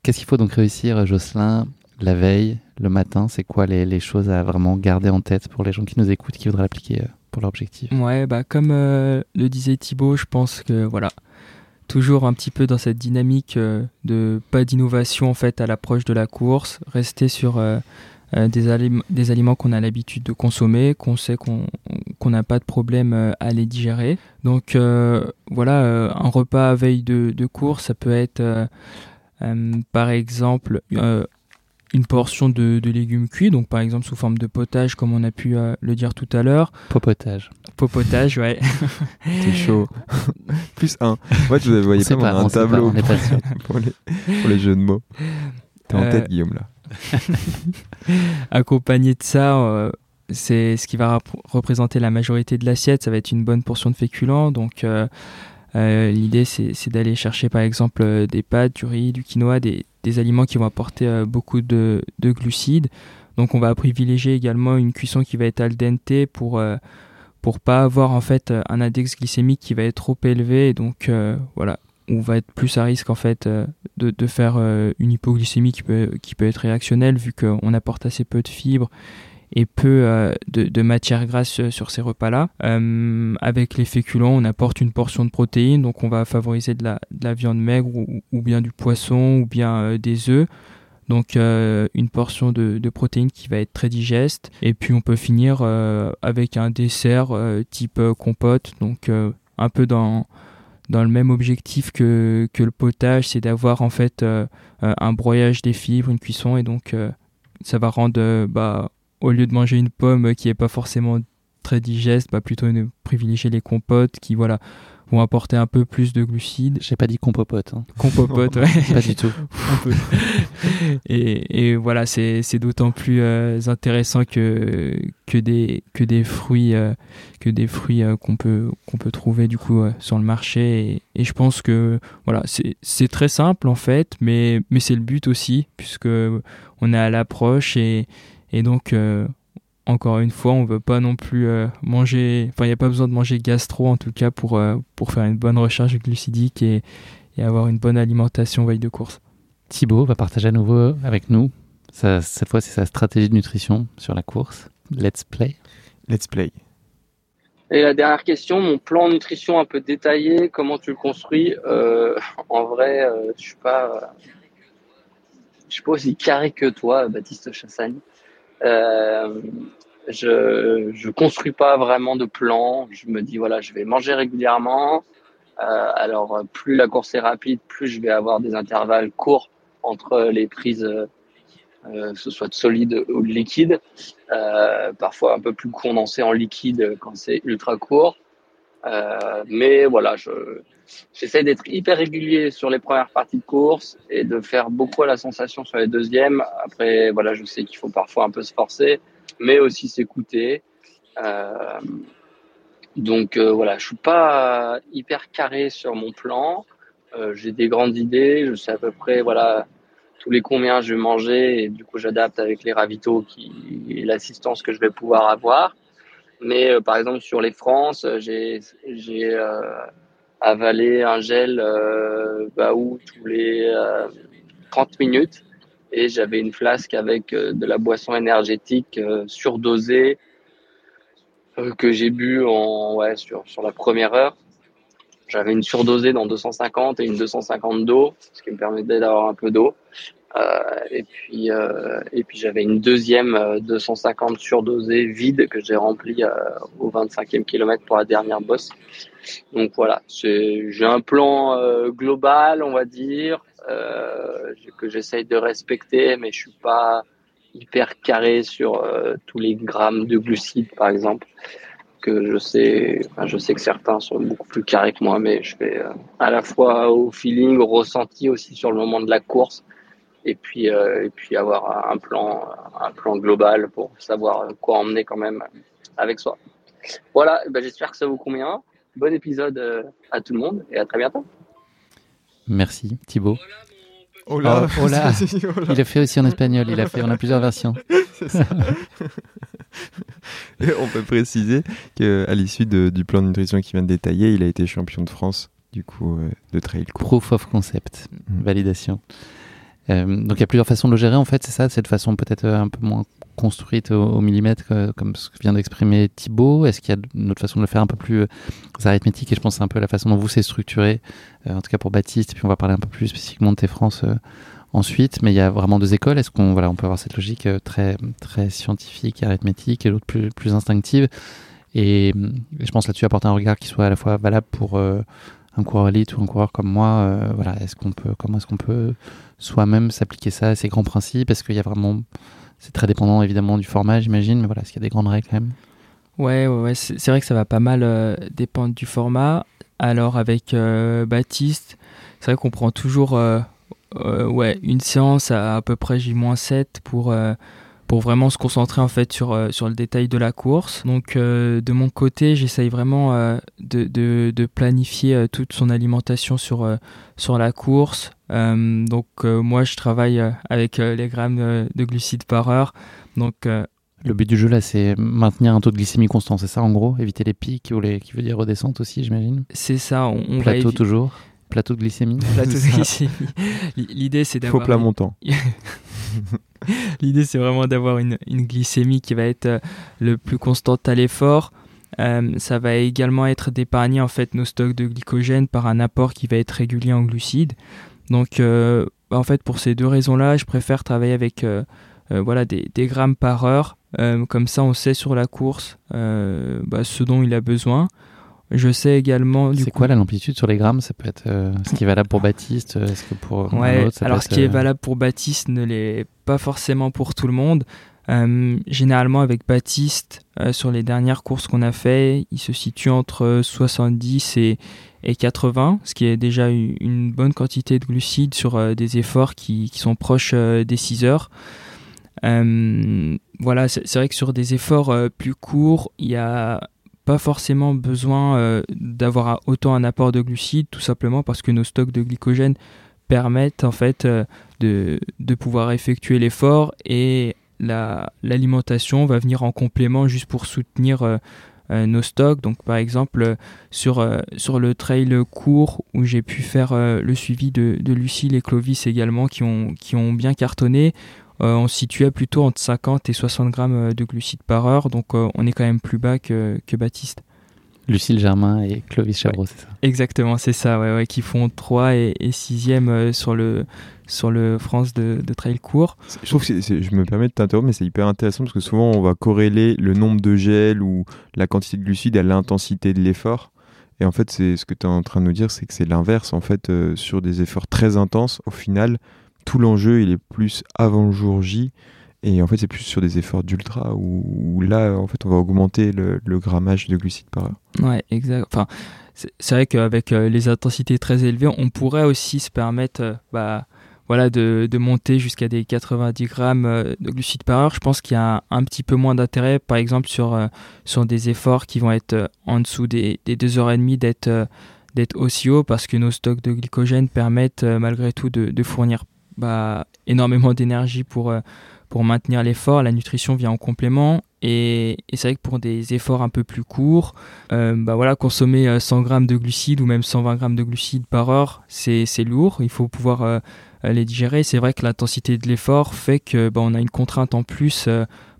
Qu'est-ce qu'il faut donc réussir, Jocelyn, la veille, le matin? C'est quoi les, les, choses à vraiment garder en tête pour les gens qui nous écoutent, qui voudraient l'appliquer euh, pour leur objectif? Ouais, bah, comme euh, le disait Thibaut, je pense que voilà, toujours un petit peu dans cette dynamique euh, de pas d'innovation en fait à l'approche de la course, rester sur euh, euh, des, aliments qu'on a l'habitude de consommer, qu'on sait qu'on n'a pas de problème à les digérer. Donc voilà, un repas à veille de, de course, ça peut être par exemple une portion de, légumes cuits, donc par exemple sous forme de potage, comme on a pu euh, le dire tout à l'heure. Popotage. Popotage, ouais. C'est chaud. Plus un. Moi, je vous voyais pas, un tableau pour, les, jeux de mots. T'es en tête, euh, Guillaume, là. Accompagné de ça, euh, c'est ce qui va représenter la majorité de l'assiette. Ça va être une bonne portion de féculents, donc euh, l'idée, c'est d'aller chercher par exemple euh, des pâtes, du riz, du quinoa, des, aliments qui vont apporter euh, beaucoup de, glucides. Donc on va privilégier également une cuisson qui va être al dente pour pour pas avoir en fait un index glycémique qui va être trop élevé et donc voilà on va être plus à risque en fait de, faire une hypoglycémie qui peut, qui peut être réactionnelle vu qu'on apporte assez peu de fibres et peu euh, de, matière grasse euh, sur ces repas-là. Euh, avec les féculents, on apporte une portion de protéines, donc on va favoriser de la, de la viande maigre ou, bien du poisson ou bien des œufs. Donc une portion de, de, protéines qui va être très digeste. Et puis on peut finir avec un dessert type compote, donc un peu dans dans le même objectif que, que le potage, c'est d'avoir en fait un broyage des fibres, une cuisson, et donc ça va rendre bah, au lieu de manger une pomme qui est pas forcément très digeste, bah plutôt ne privilégier les compotes qui voilà vont apporter un peu plus de glucides. J'ai pas dit compopote. Hein. Compopote, ouais. pas du tout. et, et, voilà, c'est d'autant plus euh, intéressant que que des que des fruits euh, que des fruits euh, qu'on peut qu'on peut trouver du coup sur le marché. Et, et je pense que voilà, c'est très simple en fait, mais mais c'est le but aussi puisque on est à l'approche et et donc, euh, encore une fois, on veut pas non plus euh, manger, enfin, il n'y a pas besoin de manger gastro en tout cas pour, euh, pour faire une bonne recharge glucidique et, et, avoir une bonne alimentation veille de course. Thibaut va partager à nouveau avec nous. cette fois, c'est sa stratégie de nutrition sur la course. Let's play. Let's play. Et la dernière question, mon plan nutrition un peu détaillé, comment tu le construis En vrai, je suis pas, je suis pas aussi carré que toi, Baptiste Chassagne. Euh, je je construis pas vraiment de plan. Je me dis voilà, je vais manger régulièrement. Euh, alors plus la course est rapide, plus je vais avoir des intervalles courts entre les prises, euh, que ce soit de solide ou de liquide. Parfois un peu plus condensé en liquide quand c'est ultra court. Mais voilà, je j'essaie d'être hyper régulier sur les premières parties de course et de faire beaucoup la sensation sur les deuxièmes. Après, voilà, je sais qu'il faut parfois un peu se forcer, mais aussi s'écouter. Euh, donc euh, voilà, je suis pas hyper carré sur mon plan. Euh, j'ai des grandes idées, je sais à peu près voilà tous les combien je vais manger et du coup j'adapte avec les ravitaux qui et l'assistance que je vais pouvoir avoir. Mais euh, par exemple sur les France, j'ai avaler un gel euh, Baou tous les 30 euh, minutes et j'avais une flasque avec euh, de la boisson énergétique surdosée que j'ai bu en ouais sur sur la première heure. j'avais une surdosée dans 250 et une 250 d'eau, ce qui me permettait d'avoir un peu d'eau. Euh, et puis, euh, et puis j'avais une deuxième 250 surdosée vide que j'ai remplie au 25e kilomètre pour la dernière bosse. Donc voilà, j'ai un plan global, on va dire, que j'essaye de respecter, mais je suis pas hyper carré sur tous les grammes de glucides, par exemple que je sais, je sais que certains sont beaucoup plus carrés que moi, mais je fais euh, à la fois au feeling, au ressenti aussi sur le moment de la course, et puis euh, et puis avoir un plan, un plan global pour savoir quoi emmener quand même avec soi. Voilà, ben j'espère que ça vous convient. Bon épisode euh, à tout le monde et à très bientôt. Merci Thibaut. Oh là, oh, oh là. Il a fait aussi en espagnol, il a fait, on a plusieurs versions. Ça. on peut préciser qu'à l'issue du plan de nutrition qu'il vient de détailler, il a été champion de France du coup euh, de trail court. Proof of concept, mm. validation. Euh, donc il y a plusieurs façons de le gérer en fait, c'est ça, cette façon peut-être euh, un peu moins construite au, millimètre comme ce que vient d'exprimer Thibaut Est-ce qu'il y a une autre façon de le faire un peu plus arithmétique? Et je pense c'est un peu la façon dont vous c'est structuré, en tout cas pour Baptiste, et puis on va parler un peu plus spécifiquement de tes France ensuite, mais il y a vraiment deux écoles. Est-ce qu'on voilà, on peut avoir cette logique euh, très très scientifique, arithmétique, et l'autre plus, plus instinctive? Et, je pense là-dessus apporter un regard qui soit à la fois valable pour euh, un coureur élite ou un coureur comme moi. Euh, voilà, est-ce qu'on peut, comment est-ce qu'on peut soi-même s'appliquer ça à ces grands principes? Est-ce qu'il y a vraiment, c'est très dépendant évidemment du format, j'imagine, mais voilà, est-ce qu'il y a des grandes règles quand même? Ouais, ouais, ouais c'est vrai que ça va pas mal dépendre du format. Alors avec Baptiste, c'est vrai qu'on prend toujours euh, ouais, une séance à à peu près J-7 pour, euh, pour vraiment se concentrer en fait sur, euh, sur le détail de la course. Donc de mon côté, j'essaye vraiment de, de, de, planifier toute son alimentation sur, sur la course. donc moi, je travaille avec les grammes de glucides par heure. Donc le but du jeu là, c'est maintenir un taux de glycémie constant, c'est ça en gros? Éviter les pics ou les qui veut dire redescente aussi, j'imagine? C'est ça, on, on Plateau toujours Plateau de glycémie Plateau de glycémie. L'idée, c'est d'avoir. Faux plat montant. L'idée, c'est vraiment d'avoir une, glycémie qui va être euh, le plus constante à l'effort. Euh, ça va également être d'épargner en fait nos stocks de glycogène par un apport qui va être régulier en glucides. Donc, euh, bah, en fait, pour ces deux raisons-là, je préfère travailler avec voilà des, grammes par heure. comme ça, on sait sur la course bah, ce dont il a besoin. Je sais également. C'est quoi l'amplitude sur les grammes? Ça peut être euh, ce qui est valable pour Baptiste? Euh, est-ce que pour ouais, alors ce qui est euh, valable pour Baptiste ne l'est pas forcément pour tout le monde. généralement avec Baptiste, sur les dernières courses qu'on a fait, il se situe entre 70 et, et 80, ce qui est déjà une bonne quantité de glucides sur des efforts qui, qui, sont proches des 6 heures. voilà, c'est vrai que sur des efforts plus courts, il y a pas forcément besoin euh, d'avoir autant un apport de glucides, tout simplement parce que nos stocks de glycogène permettent en fait euh, de, pouvoir effectuer l'effort et l'alimentation va venir en complément juste pour soutenir euh, nos stocks. Donc par exemple sur, le trail court où j'ai pu faire le suivi de, Lucille et Clovis également qui ont, bien cartonné, on se situait plutôt entre 50 et 60 grammes euh, de glucides par heure, donc euh, on est quand même plus bas que, Baptiste. Lucille Germain et Clovis Chabreau, c'est ça? Exactement, c'est ça, ouais, qui font 3 et, 6e sur le, sur le France de, trail court. Je trouve que je me permets de t'interrompre, mais c'est hyper intéressant parce que souvent on va corréler le nombre de gels ou la quantité de glucides à l'intensité de l'effort. Et en fait, c'est ce que tu es en train de nous dire, c'est que c'est l'inverse. En fait, sur des efforts très intenses, au final, tout l'enjeu il est plus avant le jour J et en fait c'est plus sur des efforts d'ultra où, là en fait on va augmenter le, grammage de glucides par heure. Ouais exact. Enfin c'est vrai qu'avec euh, les intensités très élevées on pourrait aussi se permettre euh, bah, voilà, de, monter jusqu'à des 90 grammes euh, de glucides par heure. Je pense qu'il y a un, petit peu moins d'intérêt par exemple sur, sur des efforts qui vont être en dessous des, des 2h30 d'être d'être aussi haut parce que nos stocks de glycogène permettent malgré tout de, de fournir bah, énormément d'énergie pour, euh, pour maintenir l'effort. La nutrition vient en complément. Et, c'est vrai que pour des efforts un peu plus courts, euh, bah voilà, consommer 100 euh, grammes de glucides ou même 120 grammes de glucides par heure, c'est lourd. Il faut pouvoir les digérer. C'est vrai que l'intensité de l'effort fait que bah, on a une contrainte en plus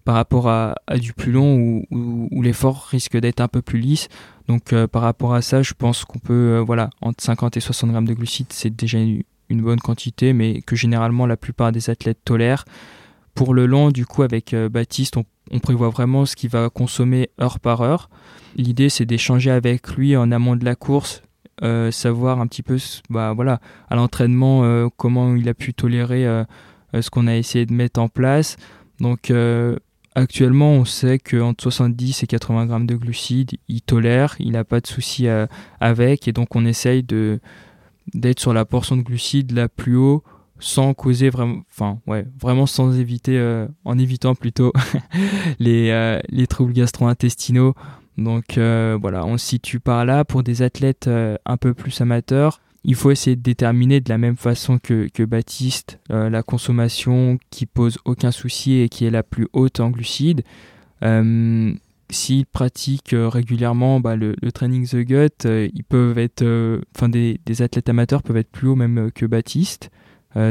par rapport à, du plus long où, l'effort risque d'être un peu plus lisse. Donc par rapport à ça, je pense qu'on peut, voilà, entre 50 et 60 grammes de glucides, c'est déjà une, bonne quantité, mais que généralement la plupart des athlètes tolèrent. Pour le long, du coup, avec Baptiste, on, prévoit vraiment ce qu'il va consommer heure par heure. L'idée, c'est d'échanger avec lui en amont de la course, euh, savoir un petit peu, bah, voilà, à l'entraînement, euh, comment il a pu tolérer euh, ce qu'on a essayé de mettre en place. Donc, actuellement, on sait qu'entre 70 et 80 grammes de glucides, il tolère, il n'a pas de souci avec, et donc on essaye de d'être sur la portion de glucides la plus haut sans causer vraiment, enfin ouais, vraiment sans éviter, en évitant plutôt les, les troubles gastro-intestinaux donc euh, voilà, on se situe par là. Pour des athlètes euh, un peu plus amateurs, il faut essayer de déterminer de la même façon que, Baptiste euh, la consommation qui pose aucun souci et qui est la plus haute en glucides. S'ils pratiquent régulièrement bah, le, training the gut, ils peuvent être, enfin des, athlètes amateurs peuvent être plus hauts même que Baptiste.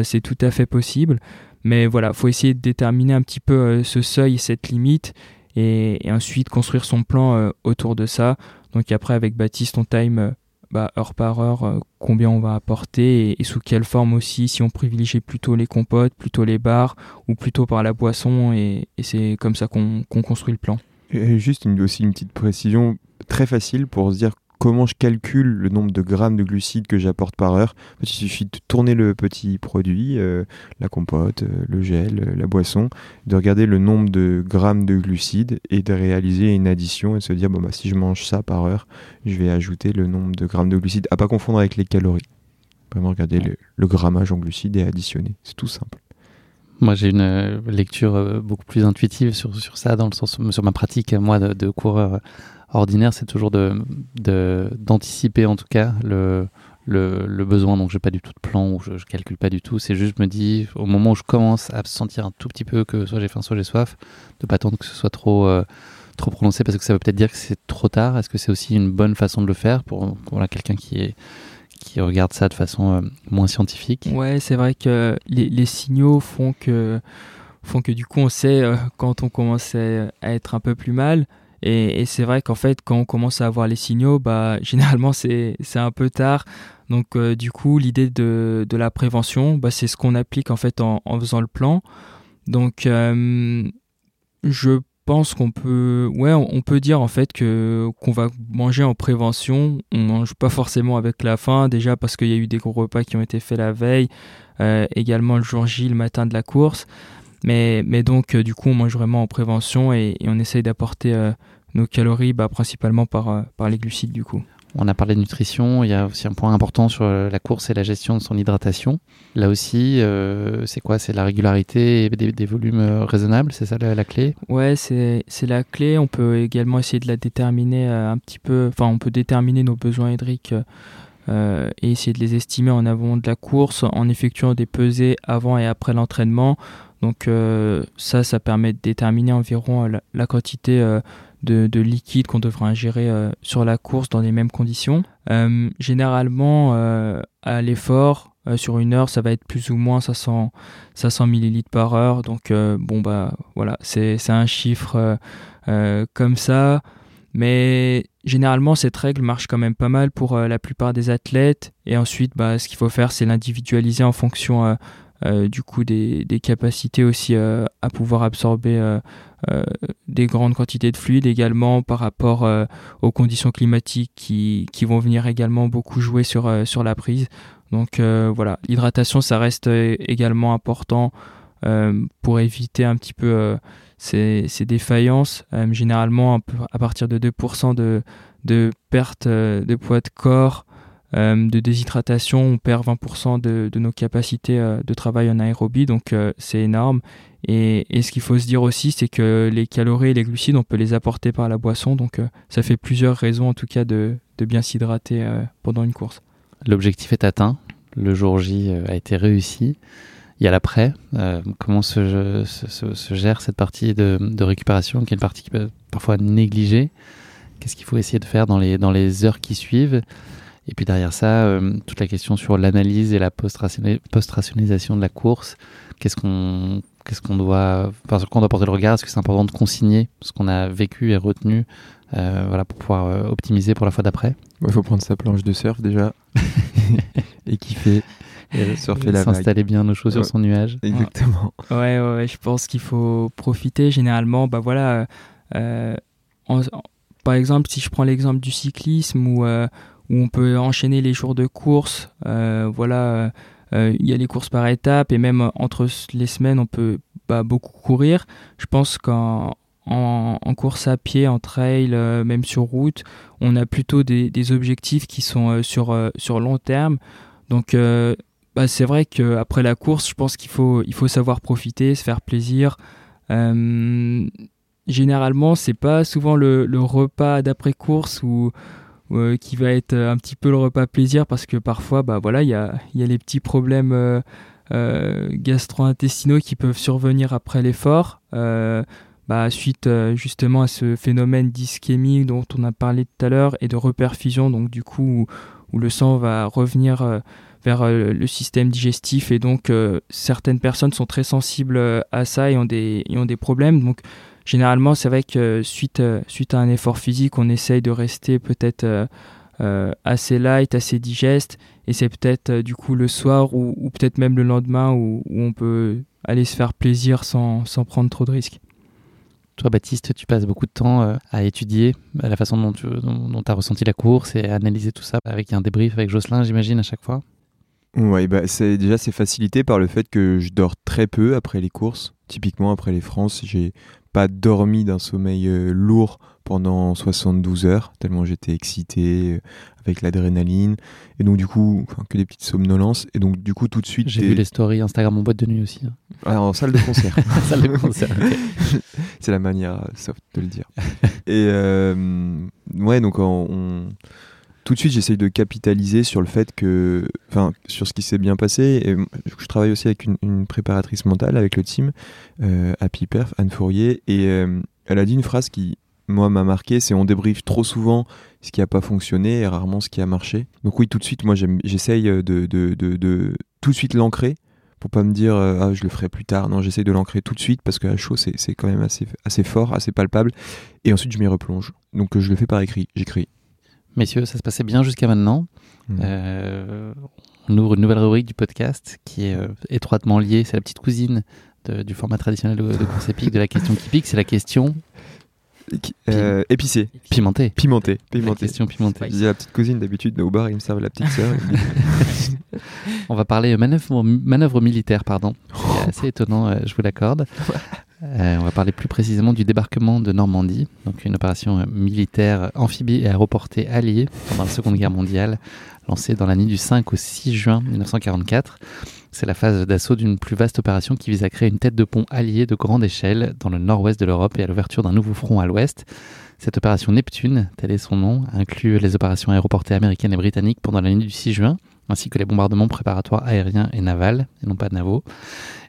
c'est tout à fait possible. Mais voilà, faut essayer de déterminer un petit peu ce seuil, cette limite, et, ensuite construire son plan euh, autour de ça. Donc après avec Baptiste on time euh, bah, heure par heure euh, combien on va apporter et, sous quelle forme aussi, si on privilégie plutôt les compotes, plutôt les bars ou plutôt par la boisson et, c'est comme ça qu'on construit le plan. Et juste une, aussi une petite précision très facile pour se dire comment je calcule le nombre de grammes de glucides que j'apporte par heure. il suffit de tourner le petit produit, euh, la compote, euh, le gel, euh, la boisson, de regarder le nombre de grammes de glucides et de réaliser une addition et de se dire bon, bah, si je mange ça par heure, je vais ajouter le nombre de grammes de glucides, à pas confondre avec les calories. Vraiment regarder le, grammage en glucides et additionner. C'est tout simple. Moi, j'ai une lecture beaucoup plus intuitive sur, sur ça, dans le sens sur ma pratique, moi, de, de coureur ordinaire, c'est toujours de, d'anticiper en tout cas le, le, besoin. Donc, je n'ai pas du tout de plan ou je, ne calcule pas du tout. C'est juste, je me dis, au moment où je commence à sentir un tout petit peu que soit j'ai faim, soit j'ai soif, de pas attendre que ce soit trop, euh, trop prononcé parce que ça veut peut-être dire que c'est trop tard. Est-ce que c'est aussi une bonne façon de le faire pour, quelqu'un qui est qui regarde ça de façon euh, moins scientifique. Ouais, c'est vrai que les, signaux font que font que du coup on sait euh, quand on commence à être un peu plus mal. Et, c'est vrai qu'en fait, quand on commence à avoir les signaux, bah, généralement, c'est un peu tard. Donc, euh, du coup, l'idée de, de, la prévention, bah, c'est ce qu'on applique en fait en, en, faisant le plan. Donc, euh, je pense qu'on peut, ouais, on peut dire en fait que qu'on va manger en prévention. On mange pas forcément avec la faim, déjà parce qu'il y a eu des gros repas qui ont été faits la veille, euh, également le jour J, le matin de la course. Mais, donc, du coup, on mange vraiment en prévention et, on essaye d'apporter nos calories bah, principalement par, euh, par les glucides du coup. On a parlé de nutrition, il y a aussi un point important sur euh, la course et la gestion de son hydratation. Là aussi, euh, c'est quoi? C'est la régularité et des, volumes raisonnables, c'est ça la, clé? Ouais, c'est la clé. On peut également essayer de la déterminer un petit peu, enfin on peut déterminer nos besoins hydriques et essayer de les estimer en avant de la course en effectuant des pesées avant et après l'entraînement. Donc ça, ça permet de déterminer environ la, la quantité de, liquide qu'on devra ingérer euh, sur la course dans les mêmes conditions. Euh, généralement, euh, à l'effort, sur une heure, ça va être plus ou moins 500, 500 millilitres par heure. Donc, bon, bah voilà, c'est un chiffre comme ça. Mais généralement, cette règle marche quand même pas mal pour la plupart des athlètes. Et ensuite, bah, ce qu'il faut faire, c'est l'individualiser en fonction du coup des, capacités aussi euh, à pouvoir absorber euh, des grandes quantités de fluide également par rapport aux conditions climatiques qui, vont venir également beaucoup jouer sur, la prise. Donc voilà, l'hydratation ça reste également important pour éviter un petit peu ces, ces, défaillances. généralement à partir de 2% de, perte de poids de corps euh, de déshydratation, on perd 20% de, nos capacités euh, de travail en aérobie, donc euh, c'est énorme. Et, ce qu'il faut se dire aussi, c'est que les calories et les glucides, on peut les apporter par la boisson, donc ça fait plusieurs raisons en tout cas de, bien s'hydrater pendant une course. L'objectif est atteint, le jour J a été réussi. Il y a l'après. comment se, gère cette partie de, récupération, qui est une partie parfois négligée? Qu'est-ce qu'il faut essayer de faire dans les heures qui suivent? Et puis derrière ça, euh, toute la question sur l'analyse et la post-rationalisation de la course. Qu'est-ce qu'on qu'est-ce qu'on doit, enfin, sur quoi on doit porter le regard? Est-ce que c'est important de consigner ce qu'on a vécu et retenu euh, voilà, pour pouvoir euh, optimiser pour la fois d'après? Il faut prendre sa planche de surf déjà et kiffer. Et surfer la S'installer bien nos choses sur son nuage. Exactement. Ouais, ouais, je pense qu'il faut profiter. Généralement, bah voilà, par exemple, si je prends l'exemple du cyclisme où, on peut enchaîner les jours de course, voilà euh, il y a les courses par étapes et même entre les semaines, on peut bah, beaucoup courir. Je pense qu'en en, course à pied, en trail, euh, même sur route, on a plutôt des, objectifs qui sont euh, sur, long terme. Donc bah, c'est vrai qu'après la course, je pense qu'il faut, savoir profiter, se faire plaisir. généralement, c'est pas souvent le, repas d'après-course euh, qui va être un petit peu le repas plaisir parce que parfois, bah voilà, il y a, y a, les petits problèmes euh, euh, gastro-intestinaux qui peuvent survenir après l'effort. Bah, suite justement à ce phénomène d'ischémie dont on a parlé tout à l'heure et de reperfusion, donc du coup où, le sang va revenir vers le système digestif et donc certaines personnes sont très sensibles à ça et ont des, et ont des problèmes. Donc généralement, c'est vrai que suite, euh, suite à un effort physique, on essaye de rester peut-être euh, euh, assez light, assez digeste. Et c'est peut-être du coup le soir ou, peut-être même le lendemain où, on peut aller se faire plaisir sans, sans, prendre trop de risques. Toi, Baptiste, tu passes beaucoup de temps à étudier la façon dont tu dont, as ressenti la course et à analyser tout ça avec un débrief avec Jocelyn, j'imagine, à chaque fois Oui, bah, c'est, déjà c'est facilité par le fait que je dors très peu après les courses. Typiquement, après les France, j'ai pas dormi d'un sommeil euh, lourd pendant 72 heures, tellement j'étais excité euh, avec l'adrénaline. Et donc, du coup, que des petites somnolences. Et donc, du coup, tout de suite. J'ai vu les stories Instagram en boîte de nuit aussi. Hein. Ah, en salle de concert. salle de concert, C'est la manière soft de le dire. Et euh, ouais, donc, on tout de suite, j'essaye de capitaliser sur le fait que, enfin, sur ce qui s'est bien passé. Et je travaille aussi avec une, préparatrice mentale, avec le team, euh, Happy Perf, Anne Fourier, et euh, elle a dit une phrase qui, moi, m'a marqué, c'est on débriefe trop souvent ce qui n'a pas fonctionné et rarement ce qui a marché. Donc oui, tout de suite, moi, j'essaye de, de, tout de suite l'ancrer pour pas me dire euh, ah je le ferai plus tard non j'essaye de l'ancrer tout de suite parce que la chose c'est quand même assez fort assez palpable. Et ensuite je m'y replonge. Donc je le fais par écrit. J'écris Messieurs, ça se passait bien jusqu'à maintenant. Mmh. Euh, on ouvre une nouvelle rubrique du podcast qui est euh, étroitement liée. C'est la petite cousine du format traditionnel de, de course épique, de la question qui pique. C'est la question. Euh, épicée. Pimentée. Pimentée. Pimentée. La question pimentée. Je disais la petite cousine d'habitude, mais au bar, il me servent la petite sœur. on va parler manœuvre, manœuvre militaire, pardon. C'est assez étonnant, je vous l'accorde. Euh, on va parler plus précisément du débarquement de Normandie, donc une opération euh, militaire amphibie et aéroportée alliée pendant la Seconde Guerre mondiale, lancée dans la nuit du 5 au 6 juin 1944. C'est la phase d'assaut d'une plus vaste opération qui vise à créer une tête de pont alliée de grande échelle dans le nord-ouest de l'Europe et à l'ouverture d'un nouveau front à l'ouest. Cette opération Neptune, tel est son nom, inclut les opérations aéroportées américaines et britanniques pendant la nuit du 6 juin, ainsi que les bombardements préparatoires aériens et navals, et non pas navaux,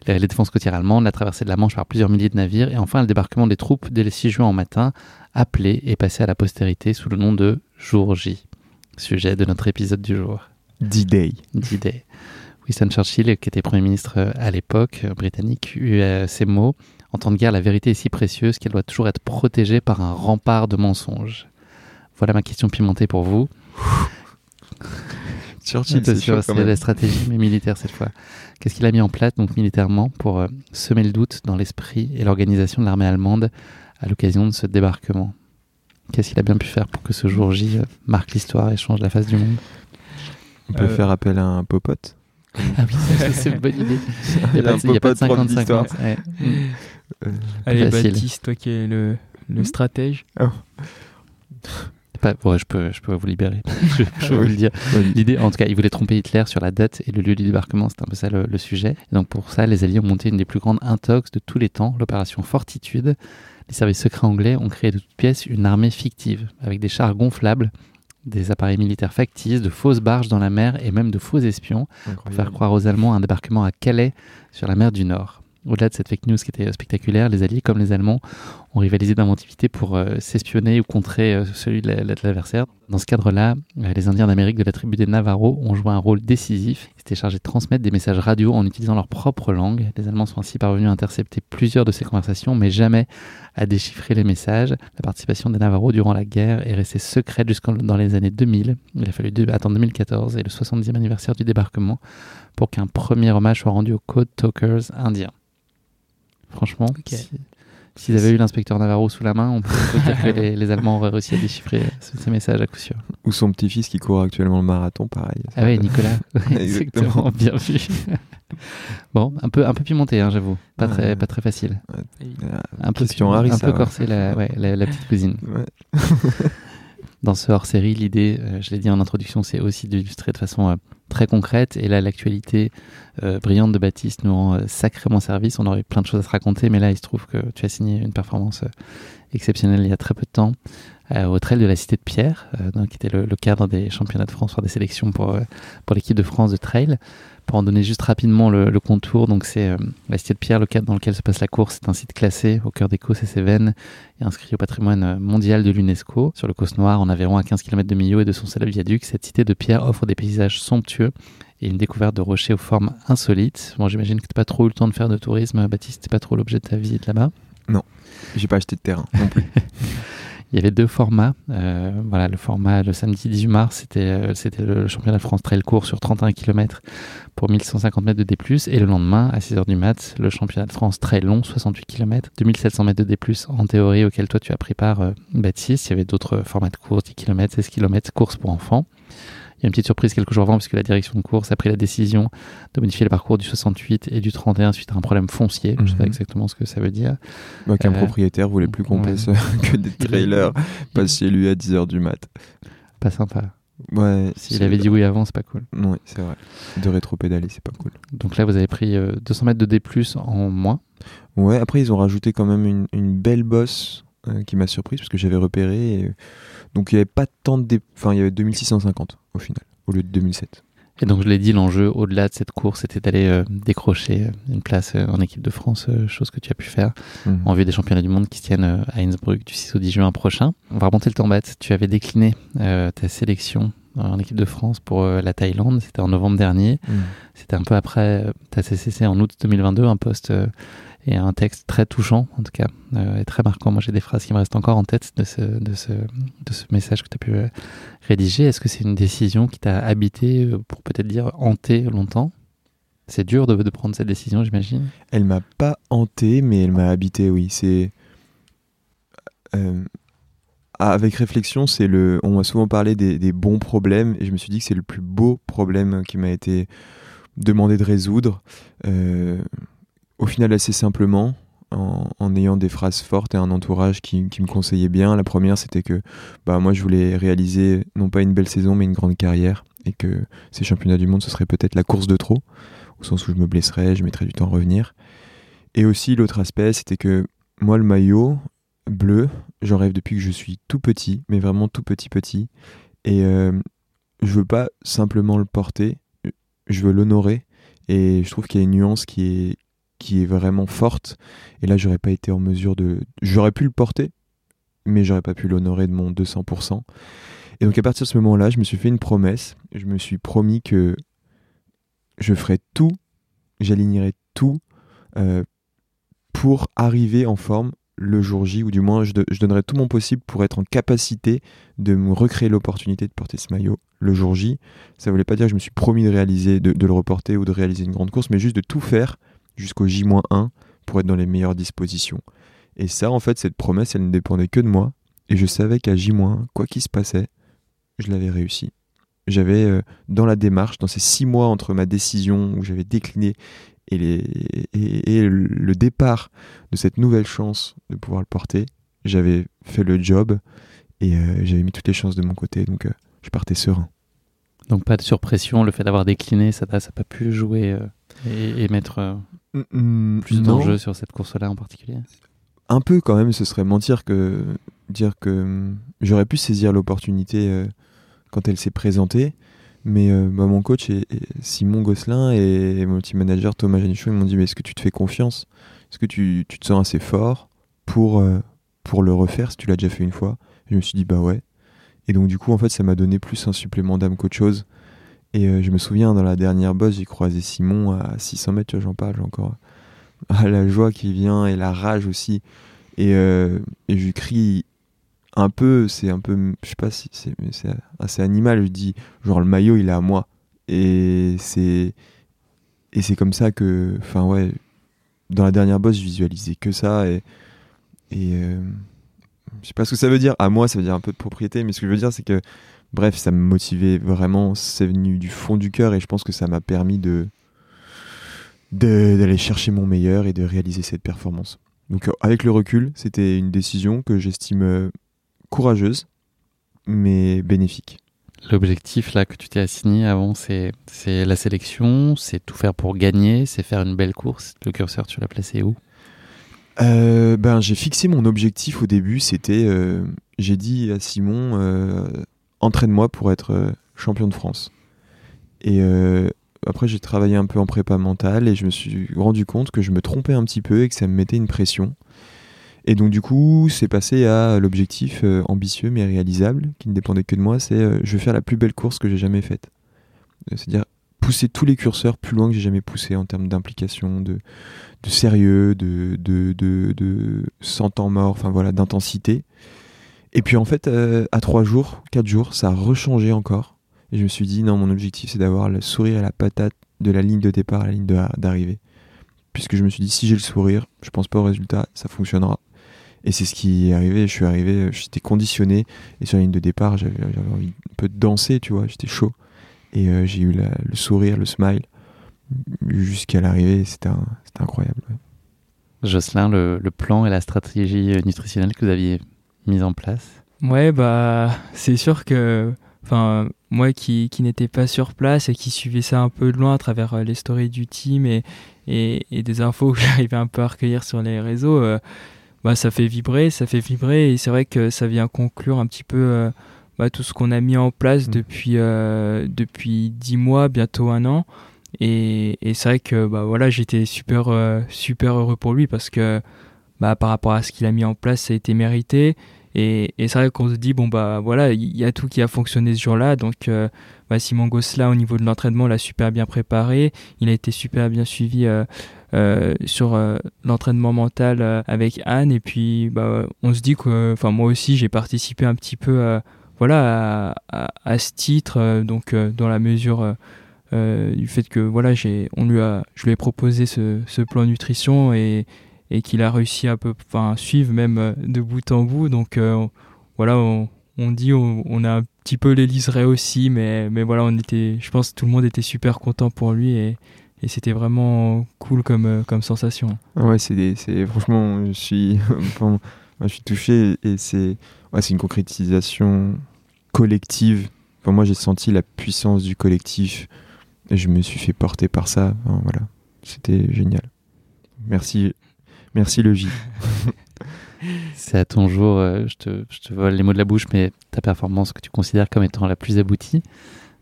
les, défenses côtières allemandes, la traversée de la Manche par plusieurs milliers de navires, et enfin le débarquement des troupes dès le 6 juin au matin, appelé et passé à la postérité sous le nom de Jour J, sujet de notre épisode du jour. D-Day. D-Day. Winston Churchill, qui était Premier ministre à l'époque britannique, eut euh, ces mots en temps de guerre, la vérité est si précieuse qu'elle doit toujours être protégée par un rempart de mensonges. Voilà ma question pimentée pour vous. Churchill, c'est sûr, c'est la stratégie, mais militaire cette fois. Qu'est-ce qu'il a mis en place, donc militairement, pour euh, semer le doute dans l'esprit et l'organisation de l'armée allemande à l'occasion de ce débarquement? Qu'est-ce qu'il a bien pu faire pour que ce jour J euh, marque l'histoire et change la face du monde? On peut euh, faire appel à un popote ah oui, c'est une bonne idie. Il n'y a, pas de 50-50. Euh, Allez, Baptiste, toi qui es le, le hmm stratège. Oh. Pas, ouais, je peux, je peux vous libérer. je, je vous le dire. L'idée, en tout cas, il voulait tromper Hitler sur la date et le lieu du débarquement. C'est un peu ça le, sujet. donc pour ça, les Alliés ont monté une des plus grandes intox de tous les temps, l'opération Fortitude. Les services secrets anglais ont créé de toutes pièces une armée fictive avec des chars gonflables des appareils militaires factices, de fausses barges dans la mer et même de faux espions pour faire croire aux Allemands un débarquement à Calais sur la mer du Nord. Au-delà de cette fake news qui était spectaculaire, les Alliés comme les Allemands ont rivalisé d'inventivité pour euh, s'espionner ou contrer euh, celui de l'adversaire. Dans ce cadre-là, euh, les Indiens d'Amérique de la tribu des Navarro ont joué un rôle décisif. Ils étaient chargés de transmettre des messages radio en utilisant leur propre langue. Les Allemands sont ainsi parvenus à intercepter plusieurs de ces conversations, mais jamais à déchiffrer les messages. La participation des Navarro durant la guerre est restée secrète jusqu'en dans les années 2000. Il a fallu attendre 2014 et le 70e anniversaire du débarquement pour qu'un premier hommage soit rendu aux Code Talkers indiens. Franchement, S'ils avaient eu l'inspecteur Navarro sous la main, on peut dire que les, Allemands auraient réussi à déchiffrer ces messages à coup sûr. Ou son petit-fils qui court actuellement le marathon, pareil. Ah oui, Nicolas. Exactement, bien vu. bon, un peu, un peu pimenté, hein, j'avoue. Pas, très, pas très facile. Un peu, un peu corsé la, la, petite cousine. Dans ce hors-série, l'idée, euh, je l'ai dit en introduction, c'est aussi d'illustrer de façon euh, très concrète. Et là, l'actualité euh, brillante de Baptiste nous rend sacrément service. On aurait plein de choses à se raconter, mais là, il se trouve que tu as signé une performance exceptionnelle il y a très peu de temps au Trail de la Cité de Pierre, qui était le, cadre des championnats de France, voire des sélections pour l'équipe de France de trail. Pour en donner juste rapidement le, contour, donc c'est euh, la Cité de Pierre, le cadre dans lequel se passe la course. C'est un site classé au cœur des Causses et Cévennes et inscrit au patrimoine euh, mondial de l'UNESCO. Sur le Causse Noir, en environ à 15 km de Millau et de son célèbre viaduc, cette cité de Pierre offre des paysages somptueux et une découverte de rochers aux formes insolites. Bon, j'imagine que tu n'as pas trop eu le temps de faire de tourisme, Baptiste, c'est pas trop l'objet de ta visite là-bas? Non, j'ai pas acheté de terrain non plus. Il y avait deux formats. Euh, voilà, le format le samedi 18 mars, c'était euh, c'était le championnat de France trail court sur 31 km pour 1150 mètres de D+, et le lendemain, à 6h du mat, le championnat de France très long, 68 km, 2700 mètres de D+, en théorie, auquel toi tu as pris part, euh, Baptiste. Il y avait d'autres formats de course, 10 km, 16 km, course pour enfants. Il y a une petite surprise quelques jours avant, puisque la direction de course a pris la décision de modifier le parcours du 68 et du 31 suite à un problème foncier. Je ne sais pas mhm. exactement ce que ça veut dire. Bah, Qu'un euh, propriétaire voulait plus qu'on passe que des trailers passe chez lui à 10h du mat. Pas sympa. Ouais. S'il avait dit oui avant, c'est pas cool. Oui, c'est vrai. De rétro-pédaler, c'est pas cool. Donc là, vous avez pris 200 euh, mètres de D+, en moins. Ouais, après, ils ont rajouté quand même une, une belle bosse euh, qui m'a surprise parce que j'avais repéré. Et donc il n'y avait pas tant de. Enfin, il y avait 2650 au final, au lieu de 2007. Et donc je l'ai dit, l'enjeu au-delà de cette course, c'était d'aller euh, décrocher euh, une place euh, en équipe de France, chose que tu as pu faire mhm. en vue des championnats du monde qui se tiennent à Innsbruck du 6 au 10 juin prochain. On va remonter le temps, bête. Tu avais décliné ta sélection en équipe de France pour la Thaïlande, c'était en novembre dernier. Mhm. C'était un peu après ta CCC en août 2022, un poste et un texte très touchant en tout cas euh, et très marquant. Moi j'ai des phrases qui me restent encore en tête de ce, de ce, de ce message que tu as pu euh, rédiger. Est-ce que c'est une décision qui t'a habité, euh, pour peut-être dire hanté longtemps? C'est dur de, de, prendre cette décision j'imagine? Elle m'a pas hanté mais elle m'a habité oui. C'est... avec réflexion, c'est le. On m'a souvent parlé des, des, bons problèmes et je me suis dit que c'est le plus beau problème qui m'a été demandé de résoudre. Au final assez simplement, en, ayant des phrases fortes et un entourage qui, me conseillait bien. La première, c'était que bah, moi, je voulais réaliser non pas une belle saison, mais une grande carrière, et que ces championnats du monde, ce serait peut-être la course de trop, au sens où je me blesserais, je mettrais du temps à revenir. Et aussi, l'autre aspect, c'était que moi, le maillot bleu, j'en rêve depuis que je suis tout petit, mais vraiment tout petit petit, et euh, je veux pas simplement le porter, je veux l'honorer. Et je trouve qu'il y a une nuance qui est, qui est vraiment forte. Et là, j'aurais pas été en mesure de. J'aurais pu le porter, mais j'aurais pas pu l'honorer de mon 200%. Et donc, à partir de ce moment-là, je me suis fait une promesse. Je me suis promis que je ferais tout, j'alignerais tout euh, pour arriver en forme le jour J, ou du moins je, donnerais tout mon possible pour être en capacité de me recréer l'opportunité de porter ce maillot le jour J. Ça voulait pas dire que je me suis promis de réaliser, de, de, le reporter ou de réaliser une grande course, mais juste de tout faire jusqu'au J-1 pour être dans les meilleures dispositions. Et ça, en fait, cette promesse, elle ne dépendait que de moi. Et je savais qu'à J-1, quoi qu'il se passait, je l'avais réussi. J'avais, euh, dans la démarche, dans ces six mois entre ma décision où j'avais décliné et, le départ de cette nouvelle chance de pouvoir le porter, j'avais fait le job et euh, j'avais mis toutes les chances de mon côté. Donc, euh, je partais serein. Donc, pas de surpression, le fait d'avoir décliné, ça n'a pas pu jouer et, mettre mm, plus d'enjeux sur cette course-là en particulier Un peu quand même, ce serait mentir que dire que mm, j'aurais pu saisir l'opportunité euh, quand elle s'est présentée. Mais euh, bah, mon coach et, Simon Gosselin et mon petit manager Thomas Janichon ils m'ont dit mais est-ce que tu te fais confiance? Est-ce que tu, tu, te sens assez fort pour pour le refaire? Si tu l'as déjà fait une fois Je me suis dit bah ouais. Et donc du coup en fait ça m'a donné plus un supplément d'âme qu'autre chose. Et euh, je me souviens dans la dernière bosse j'ai croisé Simon à 600 mètres, j'en parle encore. La joie qui vient et la rage aussi. Et, euh, et je crie un peu, c'est un peu, je sais pas si c'est assez animal, je dis genre le maillot il est à moi. Et c'est et c'est comme ça que, enfin ouais, dans la dernière boss, je visualisais que ça et et euh, je sais pas ce que ça veut dire. À moi, ça veut dire un peu de propriété, mais ce que je veux dire, c'est que bref, ça me motivait vraiment. C'est venu du fond du cœur et je pense que ça m'a permis de d'aller chercher mon meilleur et de réaliser cette performance. Donc euh, avec le recul, c'était une décision que j'estime euh, courageuse, mais bénéfique. L'objectif là que tu t'es assigné avant, c'est la sélection, c'est tout faire pour gagner, c'est faire une belle course. Le curseur, tu l'as placé où? Euh, Ben j'ai fixé mon objectif au début. C'était, euh, j'ai dit à Simon, euh, entraîne-moi pour être champion de France. Et après j'ai travaillé un peu en prépa mentale et je me suis rendu compte que je me trompais un petit peu et que ça me mettait une pression. Et donc du coup, c'est passé à l'objectif euh, ambitieux mais réalisable, qui ne dépendait que de moi, c'est euh, je vais faire la plus belle course que j'ai jamais faite. Euh, c'est-à-dire pousser tous les curseurs plus loin que j'ai jamais poussé en termes d'implication, de, de, sérieux, de, de, de, de sans temps mort, enfin voilà, d'intensité. Et puis en fait, à trois jours, quatre jours, ça a rechangé encore. Et je me suis dit, non, mon objectif, c'est d'avoir le sourire à la patate de la ligne de départ à la ligne d'arrivée. Puisque je me suis dit, si j'ai le sourire, je pense pas au résultat, ça fonctionnera. Et c'est ce qui est arrivé. Je suis arrivé, j'étais conditionné. Et sur la ligne de départ, j'avais envie un peu de danser, tu vois. J'étais chaud. Et euh, j'ai eu le sourire, le smile jusqu'à l'arrivée. C'était incroyable. Jocelyn, le, plan et la stratégie nutritionnelle que vous aviez mise en place Ouais, bah, c'est sûr que. Enfin, moi qui, qui n'étais pas sur place et qui suivais ça un peu de loin à travers euh, les stories du team et, et, et des infos que j'arrivais un peu à recueillir sur les réseaux, euh, bah, ça fait vibrer, ça fait vibrer, et c'est vrai que ça vient conclure un petit peu euh, bah, tout ce qu'on a mis en place mm. depuis euh, depuis dix mois, bientôt un an. Et, et c'est vrai que bah voilà, j'étais super super heureux pour lui parce que bah, par rapport à ce qu'il a mis en place, ça a été mérité. Et, c'est vrai qu'on se dit bon bah voilà, il y a tout qui a fonctionné ce jour-là, donc bah, Simon Gosselin au niveau de l'entraînement l'a super bien préparé, il a été super bien suivi euh, sur euh, l'entraînement mental euh, avec Anne. Et puis bah, on se dit que enfin moi aussi j'ai participé un petit peu voilà à, à, ce titre donc dans la mesure du fait que voilà j'ai on lui a je lui ai proposé ce, ce plan nutrition. Et, et qu'il a réussi à peu suivre même de bout en bout donc voilà on, dit on, a un petit peu les liserés aussi mais mais voilà on était je pense que tout le monde était super content pour lui et c'était vraiment cool comme, euh, comme sensation. Ouais, c'est, franchement, je suis, je suis touché et c'est, ouais, une concrétisation collective. Enfin, moi, j'ai senti la puissance du collectif et je me suis fait porter par ça. voilà, c'était génial. Merci, merci le J. c'est à ton jour, euh, je, te, je te vole les mots de la bouche, mais ta performance que tu considères comme étant la plus aboutie.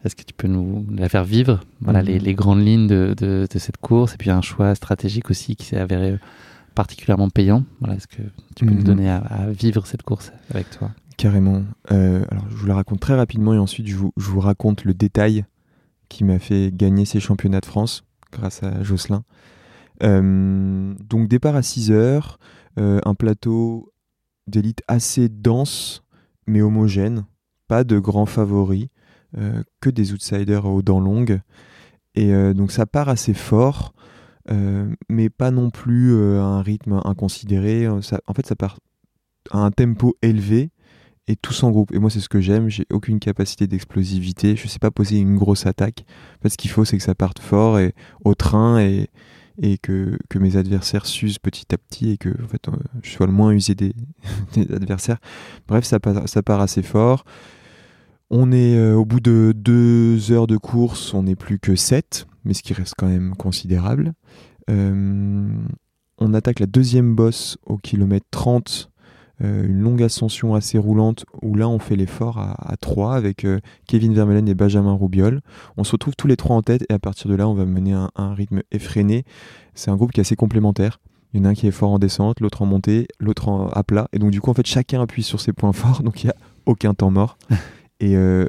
Est-ce que tu peux nous la faire vivre? Voilà les, mhm. grandes lignes de, de, cette course et puis un choix stratégique aussi qui s'est avéré particulièrement payant. Voilà, est-ce que tu peux nous mhm. donner à, vivre cette course avec toi? Carrément. Euh, alors je vous la raconte très rapidement et ensuite je vous, je vous raconte le détail qui m'a fait gagner ces championnats de France grâce à Jocelyn. Euh, donc départ à 6 heures, euh, un plateau d'élite assez dense mais homogène, pas de grands favoris. Euh, que des outsiders aux dents longues. Et donc ça part assez fort, mais pas non plus à un rythme inconsidéré. en fait, ça part à un tempo élevé et tous en groupe. Et moi, c'est ce que j'aime. J'ai aucune capacité d'explosivité. Je sais pas poser une grosse attaque. En fait, ce qu'il faut, c'est que ça parte fort et au train et, et que, que, mes adversaires s'usent petit à petit et que en fait, je sois le moins usé des, adversaires. Bref, ça ça part assez fort. On est euh, au bout de deux heures de course, on n'est plus que 7, mais ce qui reste quand même considérable. Euh, on attaque la deuxième bosse au kilomètre 30, euh, une longue ascension assez roulante où là on fait l'effort à, 3 avec Kevin Vermeulen et Benjamin Roubiol. On se retrouve tous les trois en tête et à partir de là on va mener un, rythme effréné. C'est un groupe qui est assez complémentaire Il y en a un qui est fort en descente, l'autre en montée, l'autre en- à plat. Et donc, du coup, en fait, chacun appuie sur ses points forts. Donc, il n'y a aucun temps mort. et euh,